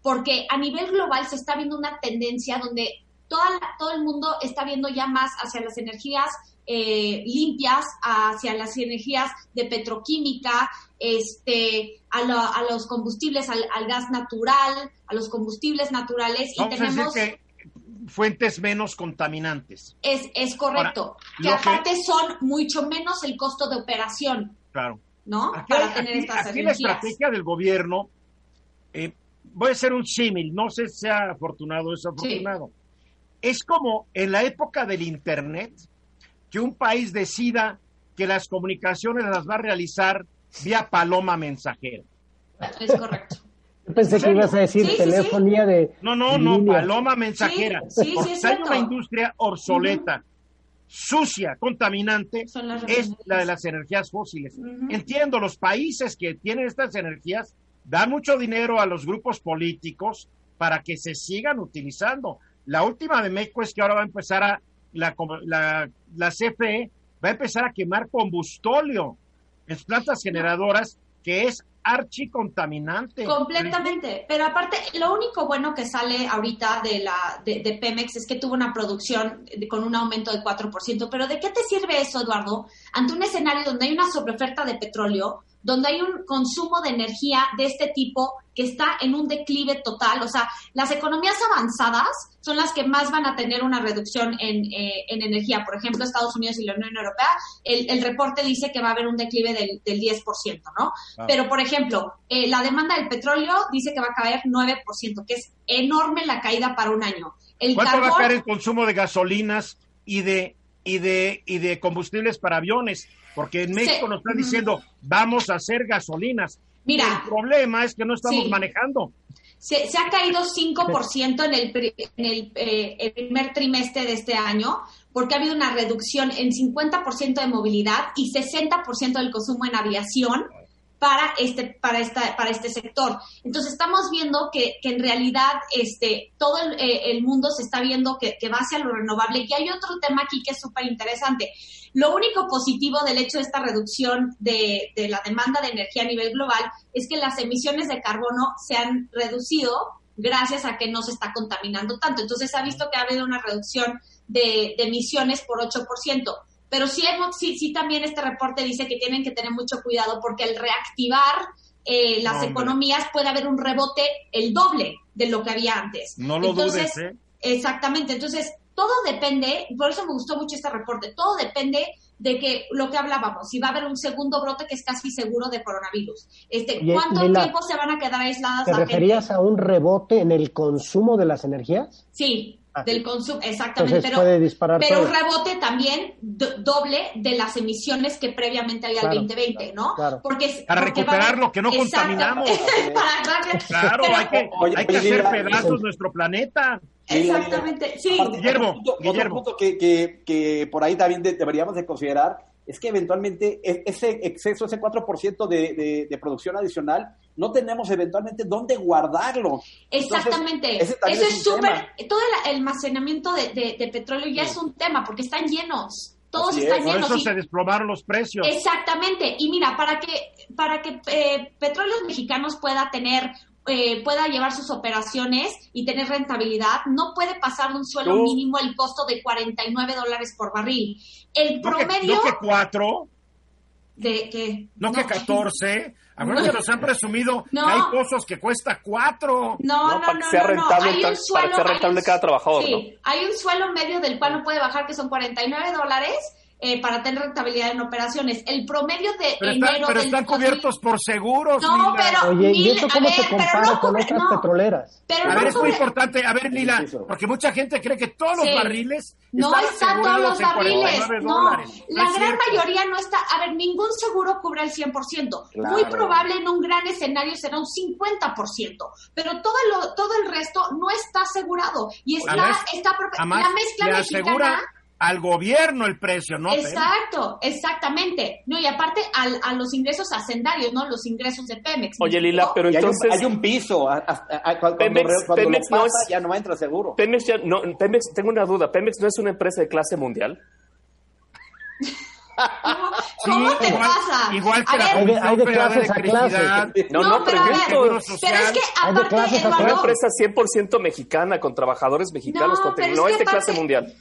porque a nivel global se está viendo una tendencia donde toda todo el mundo está viendo ya más hacia las energías eh, limpias, hacia las energías de petroquímica, este, a, a los combustibles, al, gas natural, a los combustibles naturales. y tenemos fuentes menos contaminantes. Es, es correcto. que aparte son mucho menos el costo de operación. Claro. ¿No? Para tener estas aquí la estrategia del gobierno, eh, voy a hacer un símil, no sé si sea afortunado o desafortunado. Es como en la época del Internet, que un país decida que las comunicaciones las va a realizar vía paloma mensajera. Es correcto. Yo pensé que ibas a decir telefonía de. No, no, no, paloma mensajera. Sí, sí, hay una industria obsoleta, sucia, contaminante, es la de las energías fósiles. Entiendo, los países que tienen estas energías dan mucho dinero a los grupos políticos para que se sigan utilizando. La última de México es que ahora va a empezar a. La, la, la CFE va a empezar a quemar combustóleo en plantas generadoras que es archicontaminante. Completamente. Pero aparte, lo único bueno que sale ahorita de la de, Pemex es que tuvo una producción con un aumento de 4%. Pero ¿de qué te sirve eso, Eduardo? Ante un escenario donde hay una sobreoferta de petróleo, donde hay un consumo de energía de este tipo que está en un declive total. O sea, las economías avanzadas son las que más van a tener una reducción en, eh, energía. Por ejemplo, Estados Unidos y la Unión Europea, el, reporte dice que va a haber un declive del, 10%, ¿no? Ah. Pero, por ejemplo, eh, la demanda del petróleo dice que va a caer 9%, que es enorme la caída para un año. El ¿Cuánto va a caer el consumo de gasolinas y de, y de, y de combustibles para aviones? Porque en México nos están diciendo, vamos a hacer gasolinas. Mira, el problema es que no estamos manejando. Se, ha caído 5% en, el, en el, eh, el, primer trimestre de este año, porque ha habido una reducción en 50% de movilidad y 60% del consumo en aviación para este, para esta, para este sector. Entonces estamos viendo que, que en realidad este, todo el, eh, el, mundo se está viendo que, que va hacia lo renovable. Y hay otro tema aquí que es súper interesante. Lo único positivo del hecho de esta reducción de, de la demanda de energía a nivel global es que las emisiones de carbono se han reducido gracias a que no se está contaminando tanto. Entonces se ha visto que ha habido una reducción de, de emisiones por 8%. Pero sí, sí, sí también este reporte dice que tienen que tener mucho cuidado porque al reactivar eh, las economías puede haber un rebote el doble de lo que había antes. No lo dudes, ¿eh? Exactamente. Entonces, todo depende, por eso me gustó mucho este reporte, todo depende de que lo que hablábamos, si va a haber un segundo brote que es casi seguro de coronavirus. Este, ¿Cuánto tiempo se van a quedar aisladas? ¿Te referías a un rebote en el consumo de las energías? Sí, Ah, del consumo, exactamente. pero, pero un rebote también doble de las emisiones que previamente había el 2020, ¿no? Porque, para recuperar lo que no contaminamos. claro, hay que, hay que hacer pedazos nuestro planeta. Exactamente, sí. Guillermo, otro punto, que, que, que, por ahí también deberíamos de considerar es que eventualmente ese exceso, ese 4% de, de, producción adicional, no tenemos eventualmente dónde guardarlo. Exactamente. Eso es súper, todo el almacenamiento de, petróleo ya es un tema porque están llenos. Todos están llenos. Por eso se desplomaron los precios. Exactamente. Y mira, para que, para que eh, Petróleos Mexicanos pueda tener eh, pueda llevar sus operaciones y tener rentabilidad, no puede pasar de un suelo mínimo el costo de 49 dólares por barril. El promedio... ¿No que cuatro? ¿De qué? ¿No, que 14? A no, que nos han presumido que hay pozos que cuesta cuatro. No, no, no, para que sea rentable, hay un suelo, para que sea rentable cada trabajador. Sí, hay un suelo medio del cual no puede bajar que son 49 dólares eh, para tener rentabilidad en operaciones. El promedio de pero enero. pero están cubiertos por seguros. No, pero. Oye, ¿y eso cómo se compara con otras petroleras? a ver, es muy importante. A ver, Lila, porque mucha gente cree que todos los barriles. No están todos los barriles. No, la gran mayoría no está. A ver, ningún seguro cubre el 100%. Muy probable en un gran escenario será un 50%. Pero todo, lo, todo el resto no está asegurado. Y está, la, está la mezcla mexicana al gobierno el precio, ¿no? Exacto, exactamente. No, y aparte al, a los ingresos hacendarios, ¿no? Los ingresos de Pemex. Oye, Lila, pero entonces... Hay un, piso, cuando, Pemex, Pemex no es, ya no entra seguro. Pemex ya, no, Pemex, tengo una duda, ¿Pemex no es una empresa de clase mundial? ¿Cómo Sí, te igual- pasa? Igual que A la ver, Hay de- de de clases a clases. No, no, pero a ver, pero es que Hay de aparte, a Una empresa 100% mexicana con trabajadores mexicanos, No, con pero es no que es de clase mundial.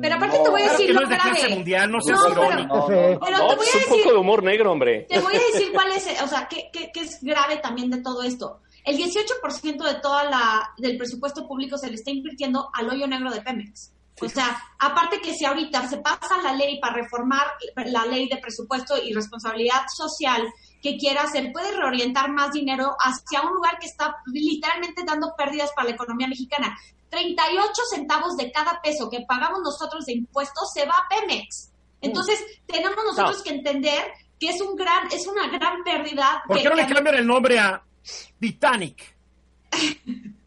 pero aparte te voy a Claro decir que no lo es de clase grave. mundial, no seas pero- irónico. Pero No, te voy es a un poco decir, de humor negro, hombre. te voy a decir cuál es, o sea, qué, qué, qué es grave también de todo esto. El 18% de toda la del presupuesto público se le está invirtiendo al hoyo negro de Pemex. O sea, aparte que si ahorita se pasa la ley para reformar la ley de presupuesto y responsabilidad social que quiera hacer, puede reorientar más dinero hacia un lugar que está literalmente dando pérdidas para la economía mexicana. 38 centavos de cada peso que pagamos nosotros de impuestos se va a Pemex. Entonces, tenemos nosotros No. que entender que es un gran es una gran pérdida ¿Por que- qué no que le cambian el nombre a Titanic?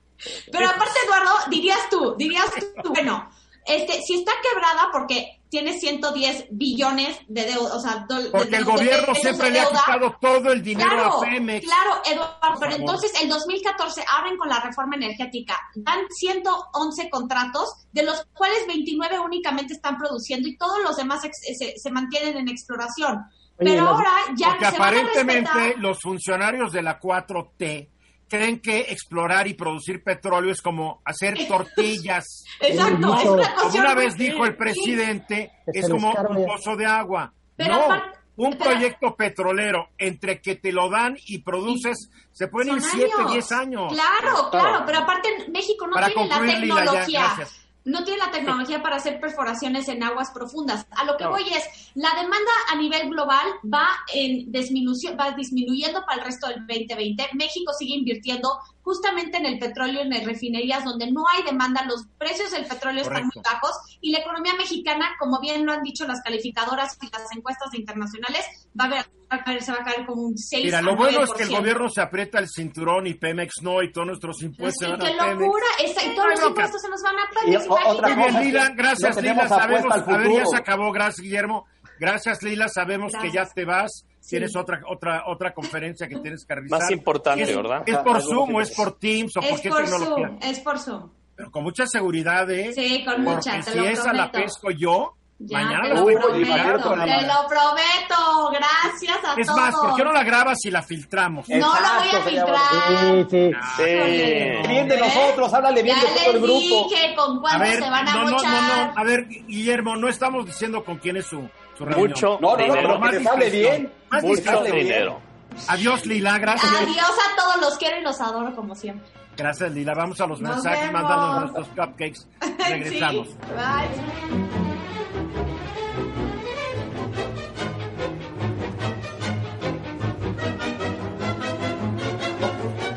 Pero aparte, Eduardo, dirías tú, dirías tú, bueno, este, si está quebrada porque tiene 110 billones de deuda, o sea, de- Porque de- el de- gobierno siempre le ha quitado todo el dinero Claro, a Pemex. claro, Eduardo, pero entonces el 2014 abren con la reforma energética, dan 111 contratos, de los cuales 29 únicamente están produciendo y todos los demás ex- se, se mantienen en exploración. Pero ahora ya Porque se van a aparentemente respetar. los funcionarios de la 4T creen que explorar y producir petróleo es como hacer tortillas. Exacto, No, es una Como una vez dijo el presidente, es como un pozo de agua. Pero no, aparte- un proyecto petrolero entre que te lo dan y produces, se pueden ir Son 7, años. 10 años. Claro, claro, pero aparte México no Para tiene la concluir, Lila, ya, tecnología. gracias. No tiene la tecnología para hacer perforaciones en aguas profundas. A lo que No. voy es, la demanda a nivel global va en disminución, va disminuyendo para el resto del 2020. México sigue invirtiendo justamente en el petróleo, en las refinerías donde no hay demanda, los precios del petróleo están muy Correcto. bajos y la economía mexicana, como bien lo han dicho las calificadoras y las encuestas internacionales, va a ver, va a caer- se va a caer como un 6 Mira, lo bueno es que el 9%. gobierno se aprieta el cinturón y Pemex no, y todos nuestros impuestos se Sí, van qué locura, esa- y todos los impuestos se nos van a Pemex. otra Muy bien, cosa Lila, gracias, Lila. Sabemos, a ver, ya se acabó, gracias, Guillermo. Gracias, Lila. Sabemos que ya te vas. Sí. Tienes otra otra otra conferencia que tienes que revisar. Más importante, es, ¿verdad? ¿Es por Ah, Zoom o es por Teams o por Es qué por tecnología? Zoom, es por Zoom. Pero con mucha seguridad, ¿eh? Sí, con Porque mucha, te si lo esa la prometo. pesco yo, Ya, mañana te la lo imagínate prometo, con la te lo prometo. Gracias a Es todos. más, ¿por qué no la grabas y la filtramos? No lo voy a filtrar. Sí, sí. Sí. Bien de nosotros, háblale bien Ya de todo el grupo. dije con A cuándo ver, se van a no, no, no, no. A ver, Guillermo, no estamos diciendo con quién es su. Mucho No, no, no, dinero. que hable bien. Más Mucho dinero. Adiós, Lila. Gracias. Adiós a todos, los quiero y los adoro como siempre. Gracias, Lila. Vamos a los Nos mensajes, mándanos nuestros cupcakes. Regresamos. Sí, bye.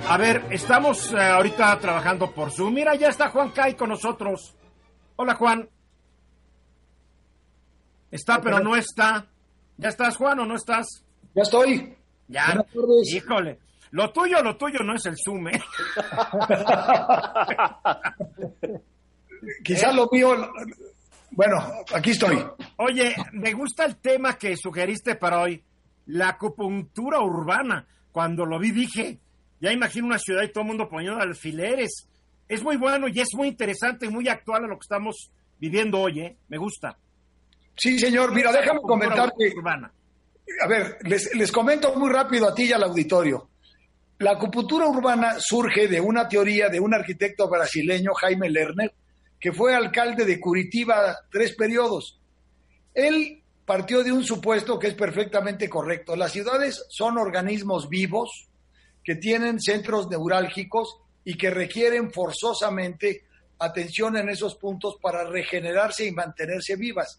A ver, estamos eh, ahorita trabajando por Zoom. Mira, ya está Juan Kai con nosotros. Hola, Juan. Está, pero no está. ¿Ya estás, Juan, o no estás? Ya estoy. Ya. Híjole. Lo tuyo, lo tuyo no es el Zoom, ¿eh? Quizás lo mío. Bueno, aquí estoy. Oye, me gusta el tema que sugeriste para hoy, la acupuntura urbana. Cuando lo vi dije, ya imagino una ciudad y todo el mundo poniendo alfileres. Es muy bueno y es muy interesante y muy actual a lo que estamos viviendo hoy, ¿eh? Me gusta. Sí, señor. Mira, déjame comentarte. Urbana. A ver, les, les comento muy rápido a ti y al auditorio. La acupuntura urbana surge de una teoría de un arquitecto brasileño, Jaime Lerner, que fue alcalde de Curitiba tres periodos. Él partió de un supuesto que es perfectamente correcto. Las ciudades son organismos vivos que tienen centros neurálgicos y que requieren forzosamente atención en esos puntos para regenerarse y mantenerse vivas.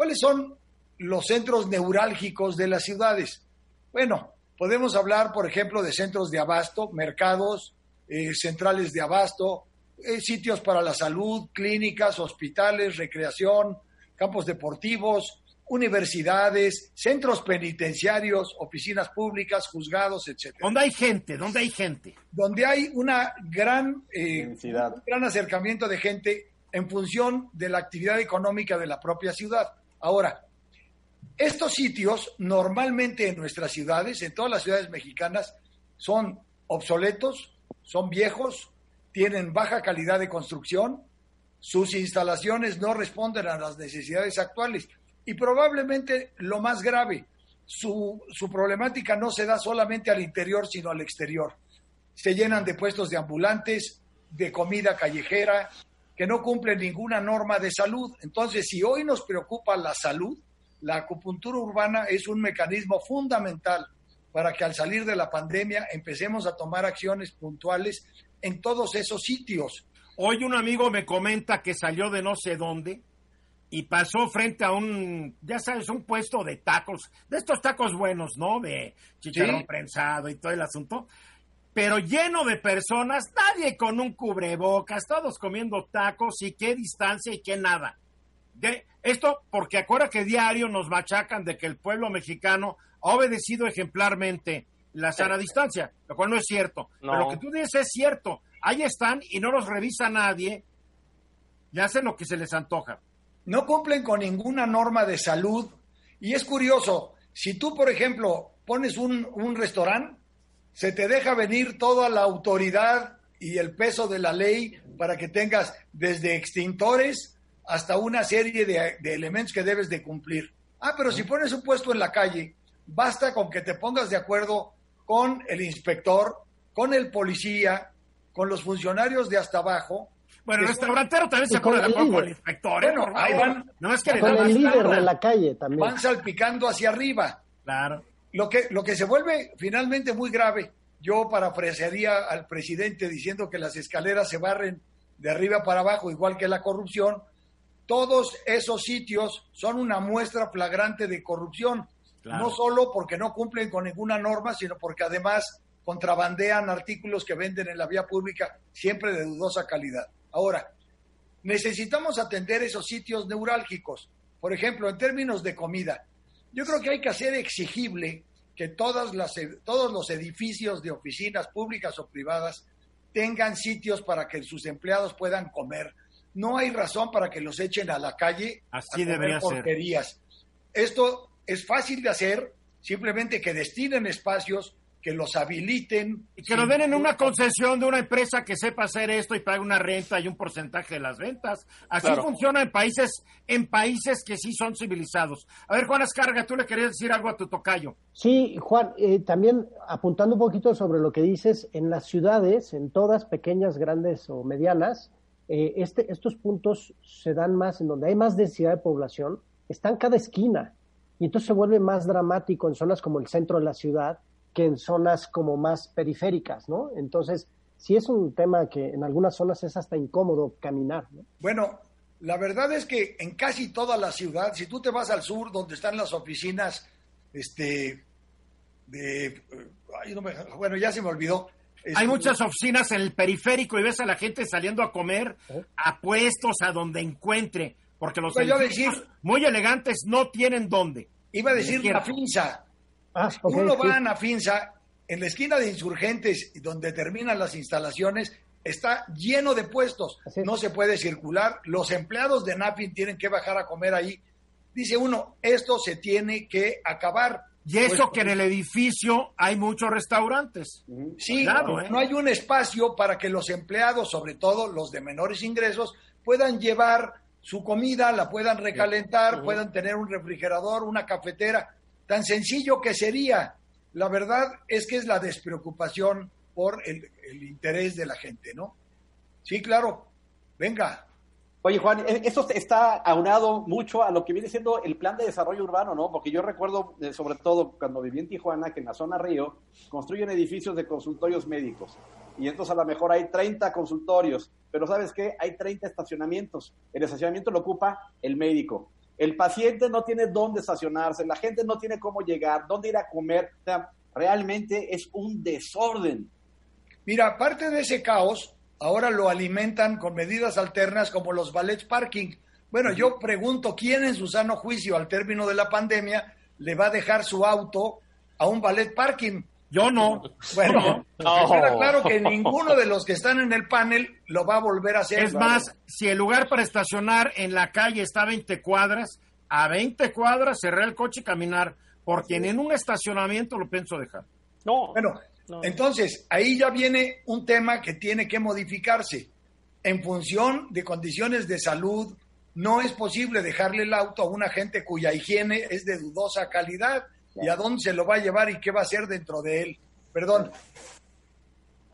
¿Cuáles son los centros neurálgicos de las ciudades? Bueno, podemos hablar, por ejemplo, de centros de abasto, mercados, eh, centrales de abasto, eh, sitios para la salud, clínicas, hospitales, recreación, campos deportivos, universidades, centros penitenciarios, oficinas públicas, juzgados, etcétera ¿Dónde hay gente? ¿Dónde hay gente? donde hay una gran, eh, Densidad. un gran acercamiento de gente en función de la actividad económica de la propia ciudad. Ahora, estos sitios normalmente en nuestras ciudades, en todas las ciudades mexicanas, son obsoletos, son viejos, tienen baja calidad de construcción, sus instalaciones no responden a las necesidades actuales. Y probablemente lo más grave, su, su problemática no se da solamente al interior, sino al exterior. Se llenan de puestos de ambulantes, de comida callejera, que no cumplen ninguna norma de salud. Entonces, si hoy nos preocupa la salud, la acupuntura urbana es un mecanismo fundamental para que al salir de la pandemia empecemos a tomar acciones puntuales en todos esos sitios. Hoy un amigo me comenta que salió de no sé dónde y pasó frente a un, ya sabes, un puesto de tacos, de estos tacos buenos, ¿no? De chicharrón Sí. prensado y todo el asunto, pero lleno de personas, nadie con un cubrebocas, todos comiendo tacos y qué distancia y qué nada. De, esto porque acuerda que diario nos machacan de que el pueblo mexicano ha obedecido ejemplarmente la sana distancia, lo cual no es cierto. No. Pero lo que tú dices es cierto. Ahí están y no los revisa nadie y hacen lo que se les antoja. no cumplen con ninguna norma de salud. Y es curioso, si tú, por ejemplo, pones un, un restaurante, se te deja venir toda la autoridad y el peso de la ley para que tengas desde extintores hasta una serie de, de elementos que debes de cumplir. Ah, pero si pones un puesto en la calle, basta con que te pongas de acuerdo con el inspector, con el policía, con los funcionarios de hasta abajo, Bueno, el restaurantero también se pone de el acuerdo con el inspector. ¿eh? Bueno, ahí van. No es que le Con da el líder de la calle también. van salpicando hacia arriba. Claro. Lo que, lo que se vuelve finalmente muy grave, yo parafrasearía al presidente diciendo que las escaleras se barren de arriba para abajo, igual que la corrupción, todos esos sitios son una muestra flagrante de corrupción, Claro. no solo porque no cumplen con ninguna norma, sino porque además contrabandean artículos que venden en la vía pública siempre de dudosa calidad. Ahora, necesitamos atender esos sitios neurálgicos. Por ejemplo, en términos de comida, yo creo que hay que hacer exigible que todas las, todos los edificios de oficinas públicas o privadas tengan sitios para que sus empleados puedan comer. No hay razón para que los echen a la calle Así a comer ser. porquerías. Esto es fácil de hacer, simplemente que destinen espacios, que los habiliten. Y que lo den en una concesión de una empresa que sepa hacer esto y pague una renta y un porcentaje de las ventas. Así Claro. funciona en países, en países que sí son civilizados. A ver, Juan Ascarga, tú le querías decir algo a tu tocayo. Sí, Juan, eh, también apuntando un poquito sobre lo que dices, en las ciudades, en todas pequeñas, grandes o medianas, eh, este, estos puntos se dan más en donde hay más densidad de población, están cada esquina. Y entonces se vuelve más dramático en zonas como el centro de la ciudad que en zonas como más periféricas, ¿no? Entonces, sí es un tema que en algunas zonas es hasta incómodo caminar, ¿no? Bueno, la verdad es que en casi toda la ciudad, si tú te vas al sur, donde están las oficinas, este, de, eh, ay, no me- bueno, ya se me olvidó. Hay Este, muchas oficinas en el periférico y ves a la gente saliendo a comer a puestos a donde encuentre, porque los yo decir- muy elegantes no tienen dónde. Iba a decir la finza. Ah, Uno sí. va a Nafinsa, en la esquina de Insurgentes, donde terminan las instalaciones, está lleno de puestos. No se puede circular. Los empleados de Nafin tienen que bajar a comer ahí. Dice uno, esto se tiene que acabar. Y eso Pues, que en el edificio hay muchos restaurantes. Sí, Claro, ¿eh? no hay un espacio para que los empleados, sobre todo los de menores ingresos, puedan llevar su comida, la puedan recalentar, puedan tener un refrigerador, una cafetera. Tan sencillo que sería. La verdad es que es la despreocupación por el, interés de la gente, ¿no? Sí, claro. Venga. Oye, Juan, e- eso está aunado mucho a lo que viene siendo el plan de desarrollo urbano, ¿no? Porque yo recuerdo, eh, sobre todo cuando viví en Tijuana, que en la zona Río construyen edificios de consultorios médicos. Y entonces a lo mejor hay 30 consultorios, pero ¿sabes qué? Hay 30 estacionamientos. El estacionamiento lo ocupa el médico. El paciente no tiene dónde estacionarse, la gente no tiene cómo llegar, dónde ir a comer. O sea, realmente es un desorden. Mira, parte de ese caos ahora lo alimentan con medidas alternas como los valet parking. Bueno, yo pregunto, ¿quién en su sano juicio al término de la pandemia le va a dejar su auto a un valet parking? Yo no. Bueno, No. queda claro que ninguno de los que están en el panel lo va a volver a hacer. Es más, si el lugar para estacionar en la calle está a 20 cuadras, a 20 cuadras cerré el coche y caminar, porque en un estacionamiento lo pienso dejar. No, Bueno, No. entonces ahí ya viene un tema que tiene que modificarse en función de condiciones de salud, No es posible dejarle el auto a una gente cuya higiene es de dudosa calidad y a dónde se lo va a llevar y qué va a hacer dentro de él. Perdón.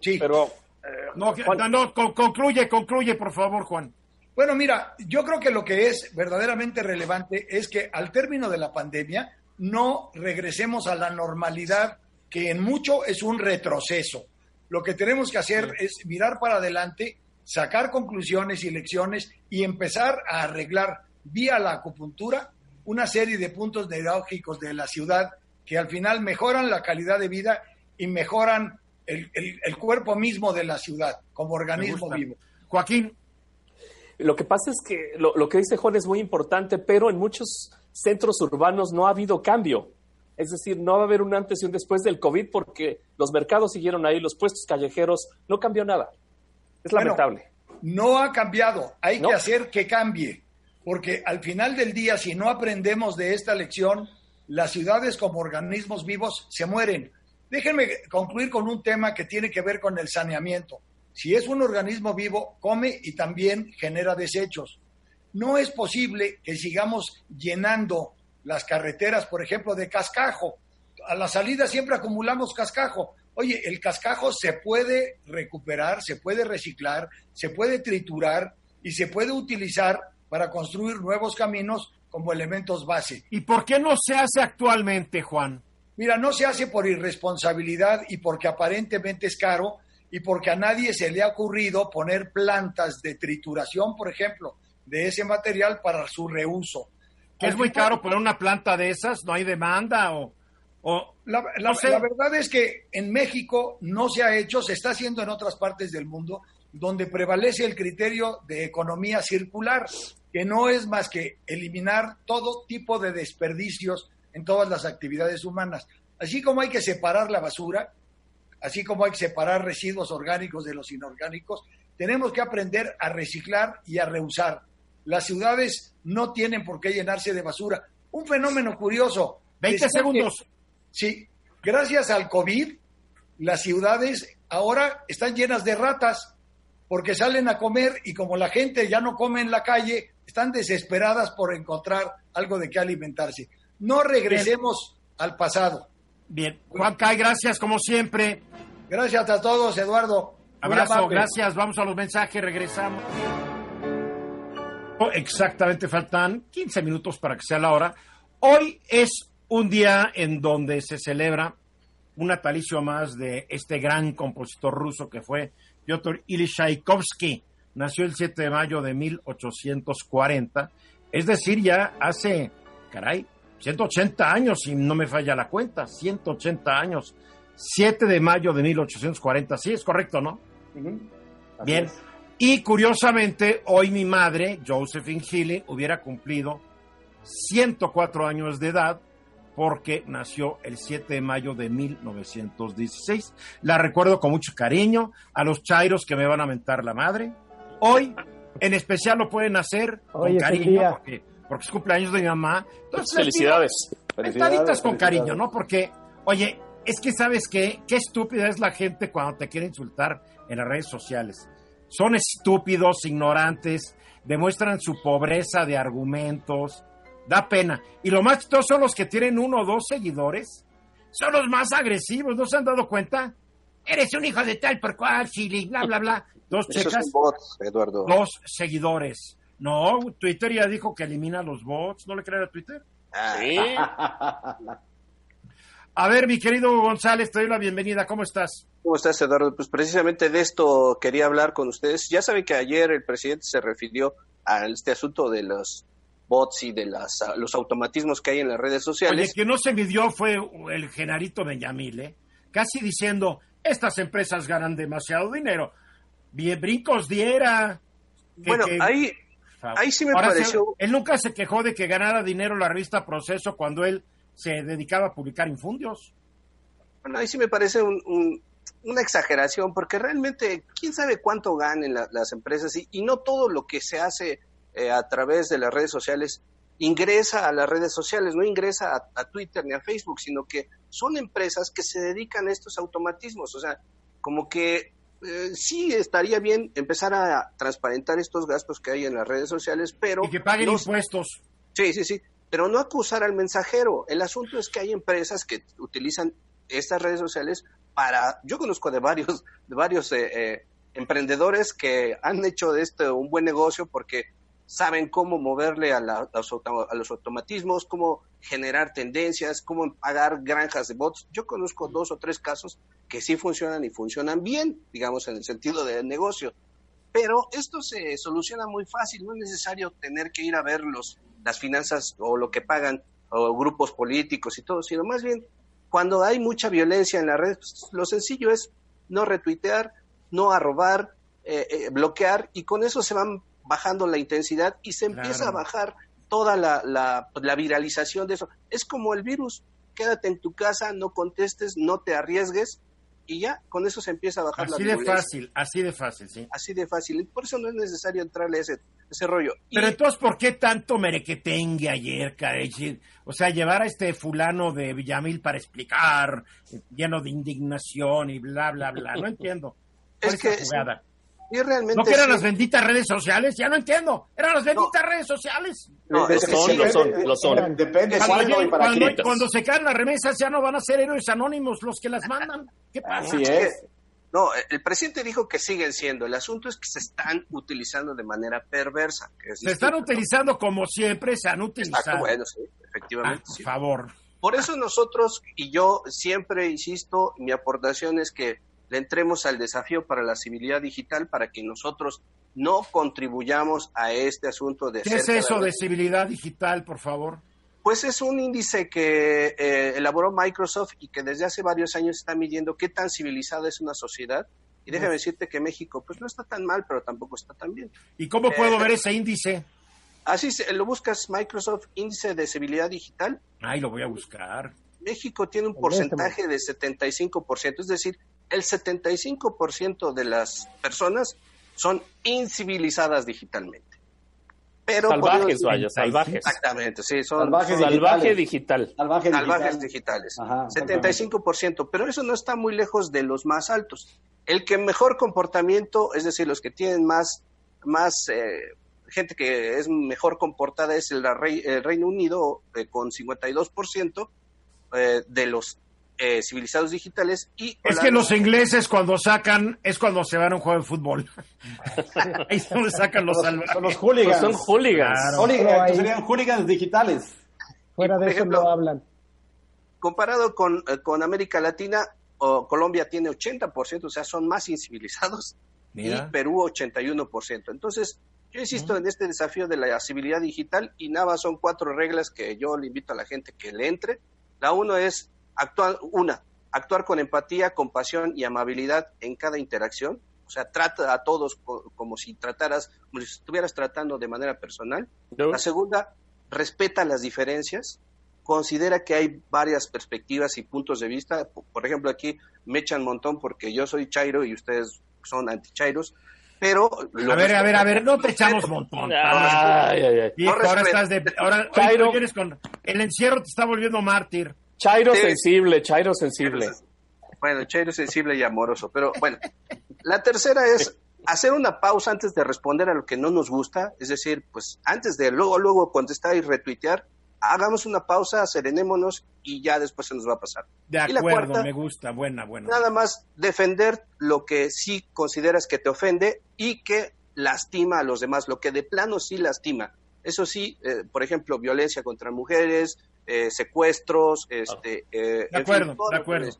Sí. Pero. Eh, no, no, concluye, concluye, por favor, Juan. Bueno, mira, yo creo que lo que es verdaderamente relevante es que al término de la pandemia no regresemos a la normalidad, que en mucho es un retroceso. Lo que tenemos que hacer es mirar para adelante, sacar conclusiones y lecciones y empezar a arreglar vía la acupuntura una serie de puntos neurálgicos de la ciudad que al final mejoran la calidad de vida y mejoran el, cuerpo mismo de la ciudad como organismo vivo. Joaquín. Lo que pasa es que lo, lo que dice Juan es muy importante, pero en muchos centros urbanos no ha habido cambio. Es decir, no va a haber un antes y un después del COVID porque los mercados siguieron ahí, los puestos callejeros, no cambió nada. Es lamentable. no ha cambiado, hay que hacer que cambie, porque al final del día, si no aprendemos de esta lección, las ciudades como organismos vivos se mueren. Déjenme concluir con un tema que tiene que ver con el saneamiento. Si es un organismo vivo, come y también genera desechos. No es posible que sigamos llenando las carreteras, por ejemplo, de cascajo. A la salida siempre acumulamos cascajo. Oye, el cascajo se puede recuperar, se puede reciclar, se puede triturar y se puede utilizar para construir nuevos caminos como elementos base. ¿Y por qué no se hace actualmente, Juan? Mira, no se hace por irresponsabilidad y porque aparentemente es caro y porque a nadie se le ha ocurrido poner plantas de trituración, por ejemplo de ese material para su reuso. ¿Que es muy caro poner una planta de esas? ¿No hay demanda? o, la, verdad es que en México no se ha hecho, se está haciendo en otras partes del mundo, donde prevalece el criterio de economía circular, que no es más que eliminar todo tipo de desperdicios en todas las actividades humanas. Así como hay que separar la basura, así como hay que separar residuos orgánicos de los inorgánicos, tenemos que aprender a reciclar y a reusar las ciudades no tienen por qué llenarse de basura. Un fenómeno curioso. 20 segundos. sí, gracias al COVID, las ciudades ahora están llenas de ratas porque salen a comer y como la gente ya no come en la calle, están desesperadas por encontrar algo de qué alimentarse. No regresemos al pasado. Bien, Juan Cay, gracias como siempre. Gracias a todos, Eduardo. Abrazo, gracias. Vamos a los mensajes, regresamos. Exactamente, faltan 15 minutos para que sea la hora. Hoy es un día en donde se celebra un natalicio más de este gran compositor ruso que fue Piotr Ilyich Tchaikovsky. Nació el 7 de mayo de 1840, es decir, ya hace, caray, 180 años, si no me falla la cuenta, 180 años. 7 de mayo de 1840, sí, es correcto, ¿no? Bien. Y curiosamente, hoy mi madre, Josephine Healy, hubiera cumplido 104 años de edad porque nació el 7 de mayo de 1916. La recuerdo con mucho cariño a los chairos que me van a mentar la madre. Hoy, en especial, lo pueden hacer con cariño porque, porque, es cumpleaños de mi mamá. Entonces, Felicidades. Felicidades con cariño, ¿no? Porque, oye, es que sabes qué, qué estúpida es la gente cuando te quiere insultar en las redes sociales son estúpidos, ignorantes, demuestran su pobreza de argumentos, da pena. Y lo más todos son los que tienen uno o dos seguidores, son los más agresivos, ¿no se han dado cuenta? Eres un hijo de tal por cual, chili, bla, bla, bla. Dos checas. bots, Eduardo. Dos seguidores. No, Twitter ya dijo que elimina los bots. ¿No le creen a Twitter? Sí. A ver, mi querido González, te doy la bienvenida. ¿Cómo estás? ¿Cómo estás, Eduardo? Pues precisamente de esto quería hablar con ustedes. Ya saben que ayer el presidente se refirió a este asunto de los bots y de las, los automatismos que hay en las redes sociales. Oye, que no se midió fue el Genarito Benjamín, ¿eh? Casi diciendo, estas empresas ganan demasiado dinero. Bien, brincos diera. bueno, ahí, ahí sí me pareció... él nunca se quejó de que ganara dinero la revista Proceso cuando él se dedicaba a publicar infundios. Bueno, ahí sí me parece una exageración, porque realmente, ¿quién sabe cuánto ganan las empresas? Y, no todo lo que se hace eh, a través de las redes sociales ingresa a las redes sociales, no ingresa a, a, Twitter ni a Facebook, sino que son empresas que se dedican a estos automatismos. O sea, como que eh, sí estaría bien empezar a transparentar estos gastos que hay en las redes sociales, pero... Y que paguen no- impuestos. Sí, sí, sí, pero no acusar al mensajero. El asunto es que hay empresas que utilizan estas redes sociales para, yo conozco de varios, de varios eh, eh, emprendedores que han hecho de esto un buen negocio porque saben cómo moverle a, la- a los, automatismos, cómo generar tendencias, cómo pagar granjas de bots. Yo conozco dos o tres casos que sí funcionan y funcionan bien, digamos, en el sentido del negocio. Pero esto se soluciona muy fácil, no es necesario tener que ir a ver los, las finanzas o lo que pagan o grupos políticos y todo, sino más bien cuando hay mucha violencia en la red, pues, lo sencillo es no retuitear, no arrobar, eh, eh, bloquear y con eso se van bajando la intensidad y se empieza Claro. a bajar toda la, la, la viralización de eso. Es como el virus, quédate en tu casa, no contestes, no te arriesgues y ya, con eso se empieza a bajar Así la de violencia. fácil, así de fácil, sí. Así de fácil. Por eso no es necesario entrarle a ese, ese rollo. Y- Pero entonces, ¿por qué tanto merequetengue ayer, caray? O sea, llevar a este fulano de Villamil para explicar, eh, lleno de indignación y bla, bla, bla. No entiendo. ¿Cuál Es que jugada? Y realmente ¿No que eran sí. las benditas redes sociales? Ya no entiendo. Eran las benditas redes sociales. No, es que son, sí, lo son, lo son. Depende Cuando, cuando- se caen las remesas ya no van a ser héroes anónimos los que las mandan. ¿Qué pasa? Así es. No, el presidente dijo que siguen siendo. El asunto es que se están utilizando de manera perversa. que es Se están utilizando como siempre se han Exacto, utilizado. bueno, sí, Ah, efectivamente. por sí. favor. Por eso nosotros, y yo siempre insisto, mi aportación es que le entremos al desafío para la civilidad digital para que nosotros no contribuyamos a este asunto de ¿Qué es eso de civilidad digital, por favor? Pues es un índice que eh, elaboró Microsoft y que desde hace varios años está midiendo qué tan civilizada es una sociedad. Y déjame decirte que México, pues no está tan mal, pero tampoco está tan bien. ¿Y cómo puedo Eh, ver ese índice? Así se, lo buscas Microsoft Índice de Civilidad Digital. Ay, lo voy a buscar. México tiene un porcentaje de 75%, es decir, el 75% de las personas son incivilizadas digitalmente. Pero Salvajes, vaya, salvajes. Exactamente, sí, son Salvajes Salvaje digitales. digital. Salvajes salvajes digitales. digitales. Ajá, 75%, pero eso no está muy lejos de los más altos. El que mejor comportamiento, es decir, los que tienen más, más eh, gente que es mejor comportada es el, rey- el Reino Unido eh, con 52% eh, de los eh, civilizados digitales y Es que los ingleses cuando sacan, es cuando se van a un juego de fútbol. Ahí es donde sacan los Son salvajes. los, son los Pues hooligans. son hooligans. Claro. Hooligans, Pero ahí- serían hooligans digitales. Fuera de eso ejemplo, no hablan. comparado con, eh, con América Latina, o Colombia tiene 80%, o sea, son más incivilizados, Mira. y Perú 81%. Entonces, yo insisto en este desafío de la civilidad digital y nada más son cuatro reglas que yo le invito a la gente que le entre. La uno es actuar, una, actuar con empatía, compasión y amabilidad en cada interacción. O sea, trata a todos co- como si trataras, como si estuvieras tratando de manera personal. La segunda, respeta las diferencias, considera que hay varias perspectivas y puntos de vista. Por- ejemplo, aquí me echan un montón porque yo soy Chairo y ustedes son anti-Chairos, pero... lo A ver, a ver, a ver, no te echamos montón. Ay, ay, ay. Hijo, no ahora estás de. Ahora, hoy Chairo. con. El encierro te está volviendo mártir. Chairo sensible, Chairo sensible. Bueno, Chairo sensible y amoroso, pero bueno. La tercera es hacer una pausa antes de responder a lo que no nos gusta, es decir, pues antes de luego, luego contestar y retuitear, hagamos una pausa, serenémonos y ya después se nos va a pasar. De Y la acuerdo, cuarta- me gusta. Buena, buena. Nada más defender lo que sí consideras que te ofende y que lastima a los demás, lo que de plano sí lastima. Eso sí, eh, por ejemplo, violencia contra mujeres, eh, secuestros, este, eh, De fin, acuerdo, de acuerdo. es.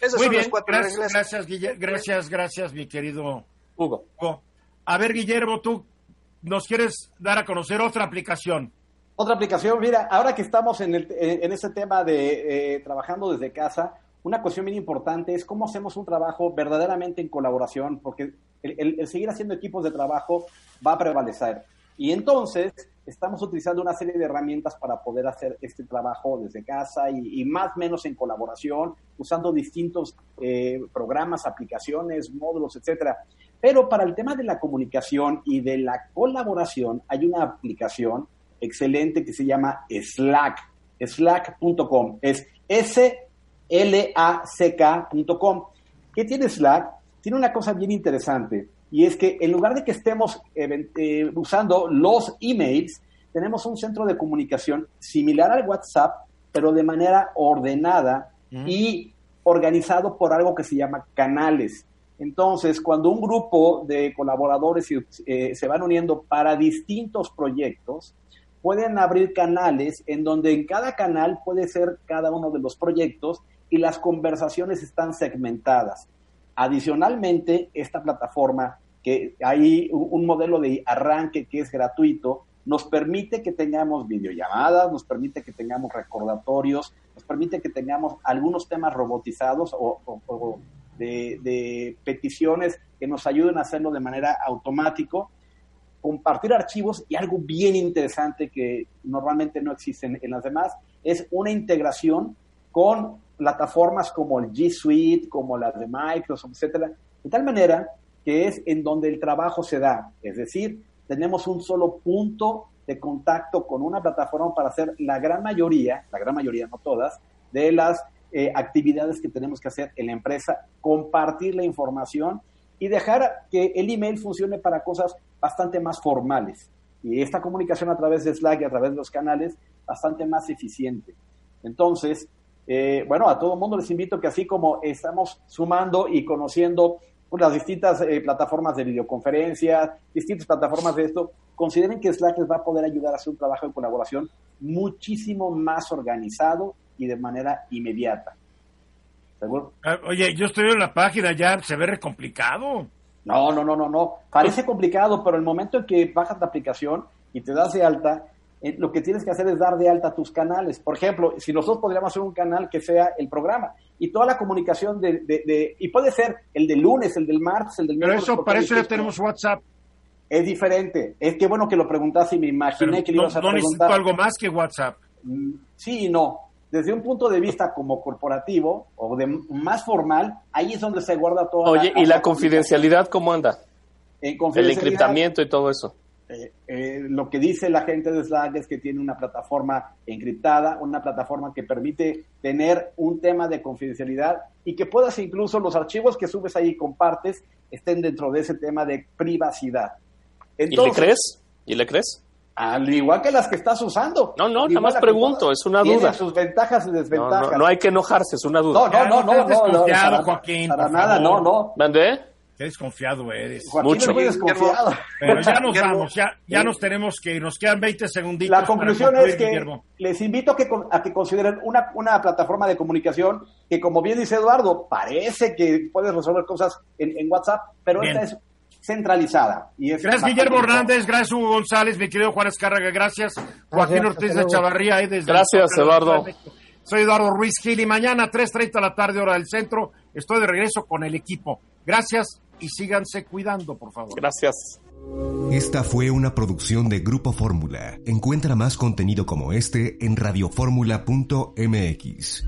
Esas Muy son bien, las cuatro gracias, reglas. gracias, Guille- gracias, gracias, mi querido Hugo. Hugo. A ver, Guillermo, tú nos quieres dar a conocer otra aplicación. Otra aplicación, mira, ahora que estamos en, el, en en este tema de eh, trabajando desde casa, una cuestión bien importante es cómo hacemos un trabajo verdaderamente en colaboración, porque el, el- el seguir haciendo equipos de trabajo va a prevalecer. Y entonces estamos utilizando una serie de herramientas para poder hacer este trabajo desde casa y, más o menos en colaboración, usando distintos eh, programas, aplicaciones, módulos, etcétera. Pero para el tema de la comunicación y de la colaboración, hay una aplicación excelente que se llama Slack, slack.com, es S-L-A-C-K.com. ¿Qué tiene Slack? tiene una cosa bien interesante y es que en lugar de que estemos eh, usando los emails, tenemos un centro de comunicación similar al WhatsApp, pero de manera ordenada y organizado por algo que se llama canales. Entonces, cuando un grupo de colaboradores eh, se van uniendo para distintos proyectos, pueden abrir canales en donde en cada canal puede ser cada uno de los proyectos y las conversaciones están segmentadas. Adicionalmente, esta plataforma, que hay un modelo de arranque que es gratuito, nos permite que tengamos videollamadas, nos permite que tengamos recordatorios, nos permite que tengamos algunos temas robotizados o, de, peticiones que nos ayuden a hacerlo de manera automático, compartir archivos y algo bien interesante que normalmente no existe en, las demás es una integración con plataformas como el G Suite, como las de Microsoft, etcétera, de tal manera que es en donde el trabajo se da, es decir, tenemos un solo punto de contacto con una plataforma para hacer la gran mayoría, la gran mayoría, no todas, de las eh, actividades que tenemos que hacer en la empresa, compartir la información y dejar que el email funcione para cosas bastante más formales. Y esta comunicación a través de Slack y a través de los canales, bastante más eficiente. Entonces, eh, bueno, a todo el mundo les invito que así como estamos sumando y conociendo las distintas eh, plataformas de videoconferencia, distintas plataformas de esto, consideren que Slack les va a poder ayudar a hacer un trabajo de colaboración muchísimo más organizado y de manera inmediata. ¿Seguro? Ah, oye, yo estoy en la página ya, se ve re complicado. No, no, no, no, no. Parece complicado, pero el momento en que bajas la aplicación y te das de alta, eh, lo que tienes que hacer es dar de alta tus canales. Por ejemplo, si nosotros podríamos hacer un canal que sea el programa y toda la comunicación de, de, y puede ser el del lunes, el del martes, el del Pero eso, para eso ya tenemos WhatsApp. Es diferente. Es que bueno que lo preguntas y me imaginé que le ibas a preguntar. No necesito algo más que WhatsApp. Mm, sí y no. Desde un punto de vista como corporativo o de más formal, ahí es donde se guarda todo. Oye, ¿y la confidencialidad cómo anda? En el encriptamiento y todo eso. Eh, eh, lo que dice la gente de Slack es que tiene una plataforma encriptada, una plataforma que permite tener un tema de confidencialidad y que puedas incluso los archivos que subes ahí y compartes estén dentro de ese tema de privacidad. ¿Y le crees? ¿Y le crees? Al igual que las que estás usando. No, no, nada más pregunto, es una duda. sus ventajas y desventajas. No, no, hay que enojarse, es una duda. No, no, no, no. no, no, Joaquín. Para nada, no, no. ¿Mandé? Qué desconfiado eres. Mucho. desconfiado. Pero ya nos vamos, ya, ya nos tenemos que Nos quedan 20 segunditos. La conclusión es que les invito a que, a que consideren una, una plataforma de comunicación que, como bien dice Eduardo, parece que puedes resolver cosas en, en WhatsApp, pero esta es centralizada. Y gracias, Guillermo Hernández, gracias, Hugo González, mi querido Juárez Cárraga, gracias, Joaquín Ortiz de Chavarría. gracias, Eduardo. Soy Eduardo Ruiz Gil y mañana 3.30 de la tarde, hora del centro, estoy de regreso con el equipo. Gracias y síganse cuidando, por favor. Gracias. Esta fue una producción de Grupo Fórmula. Encuentra más contenido como este en radioformula.mx.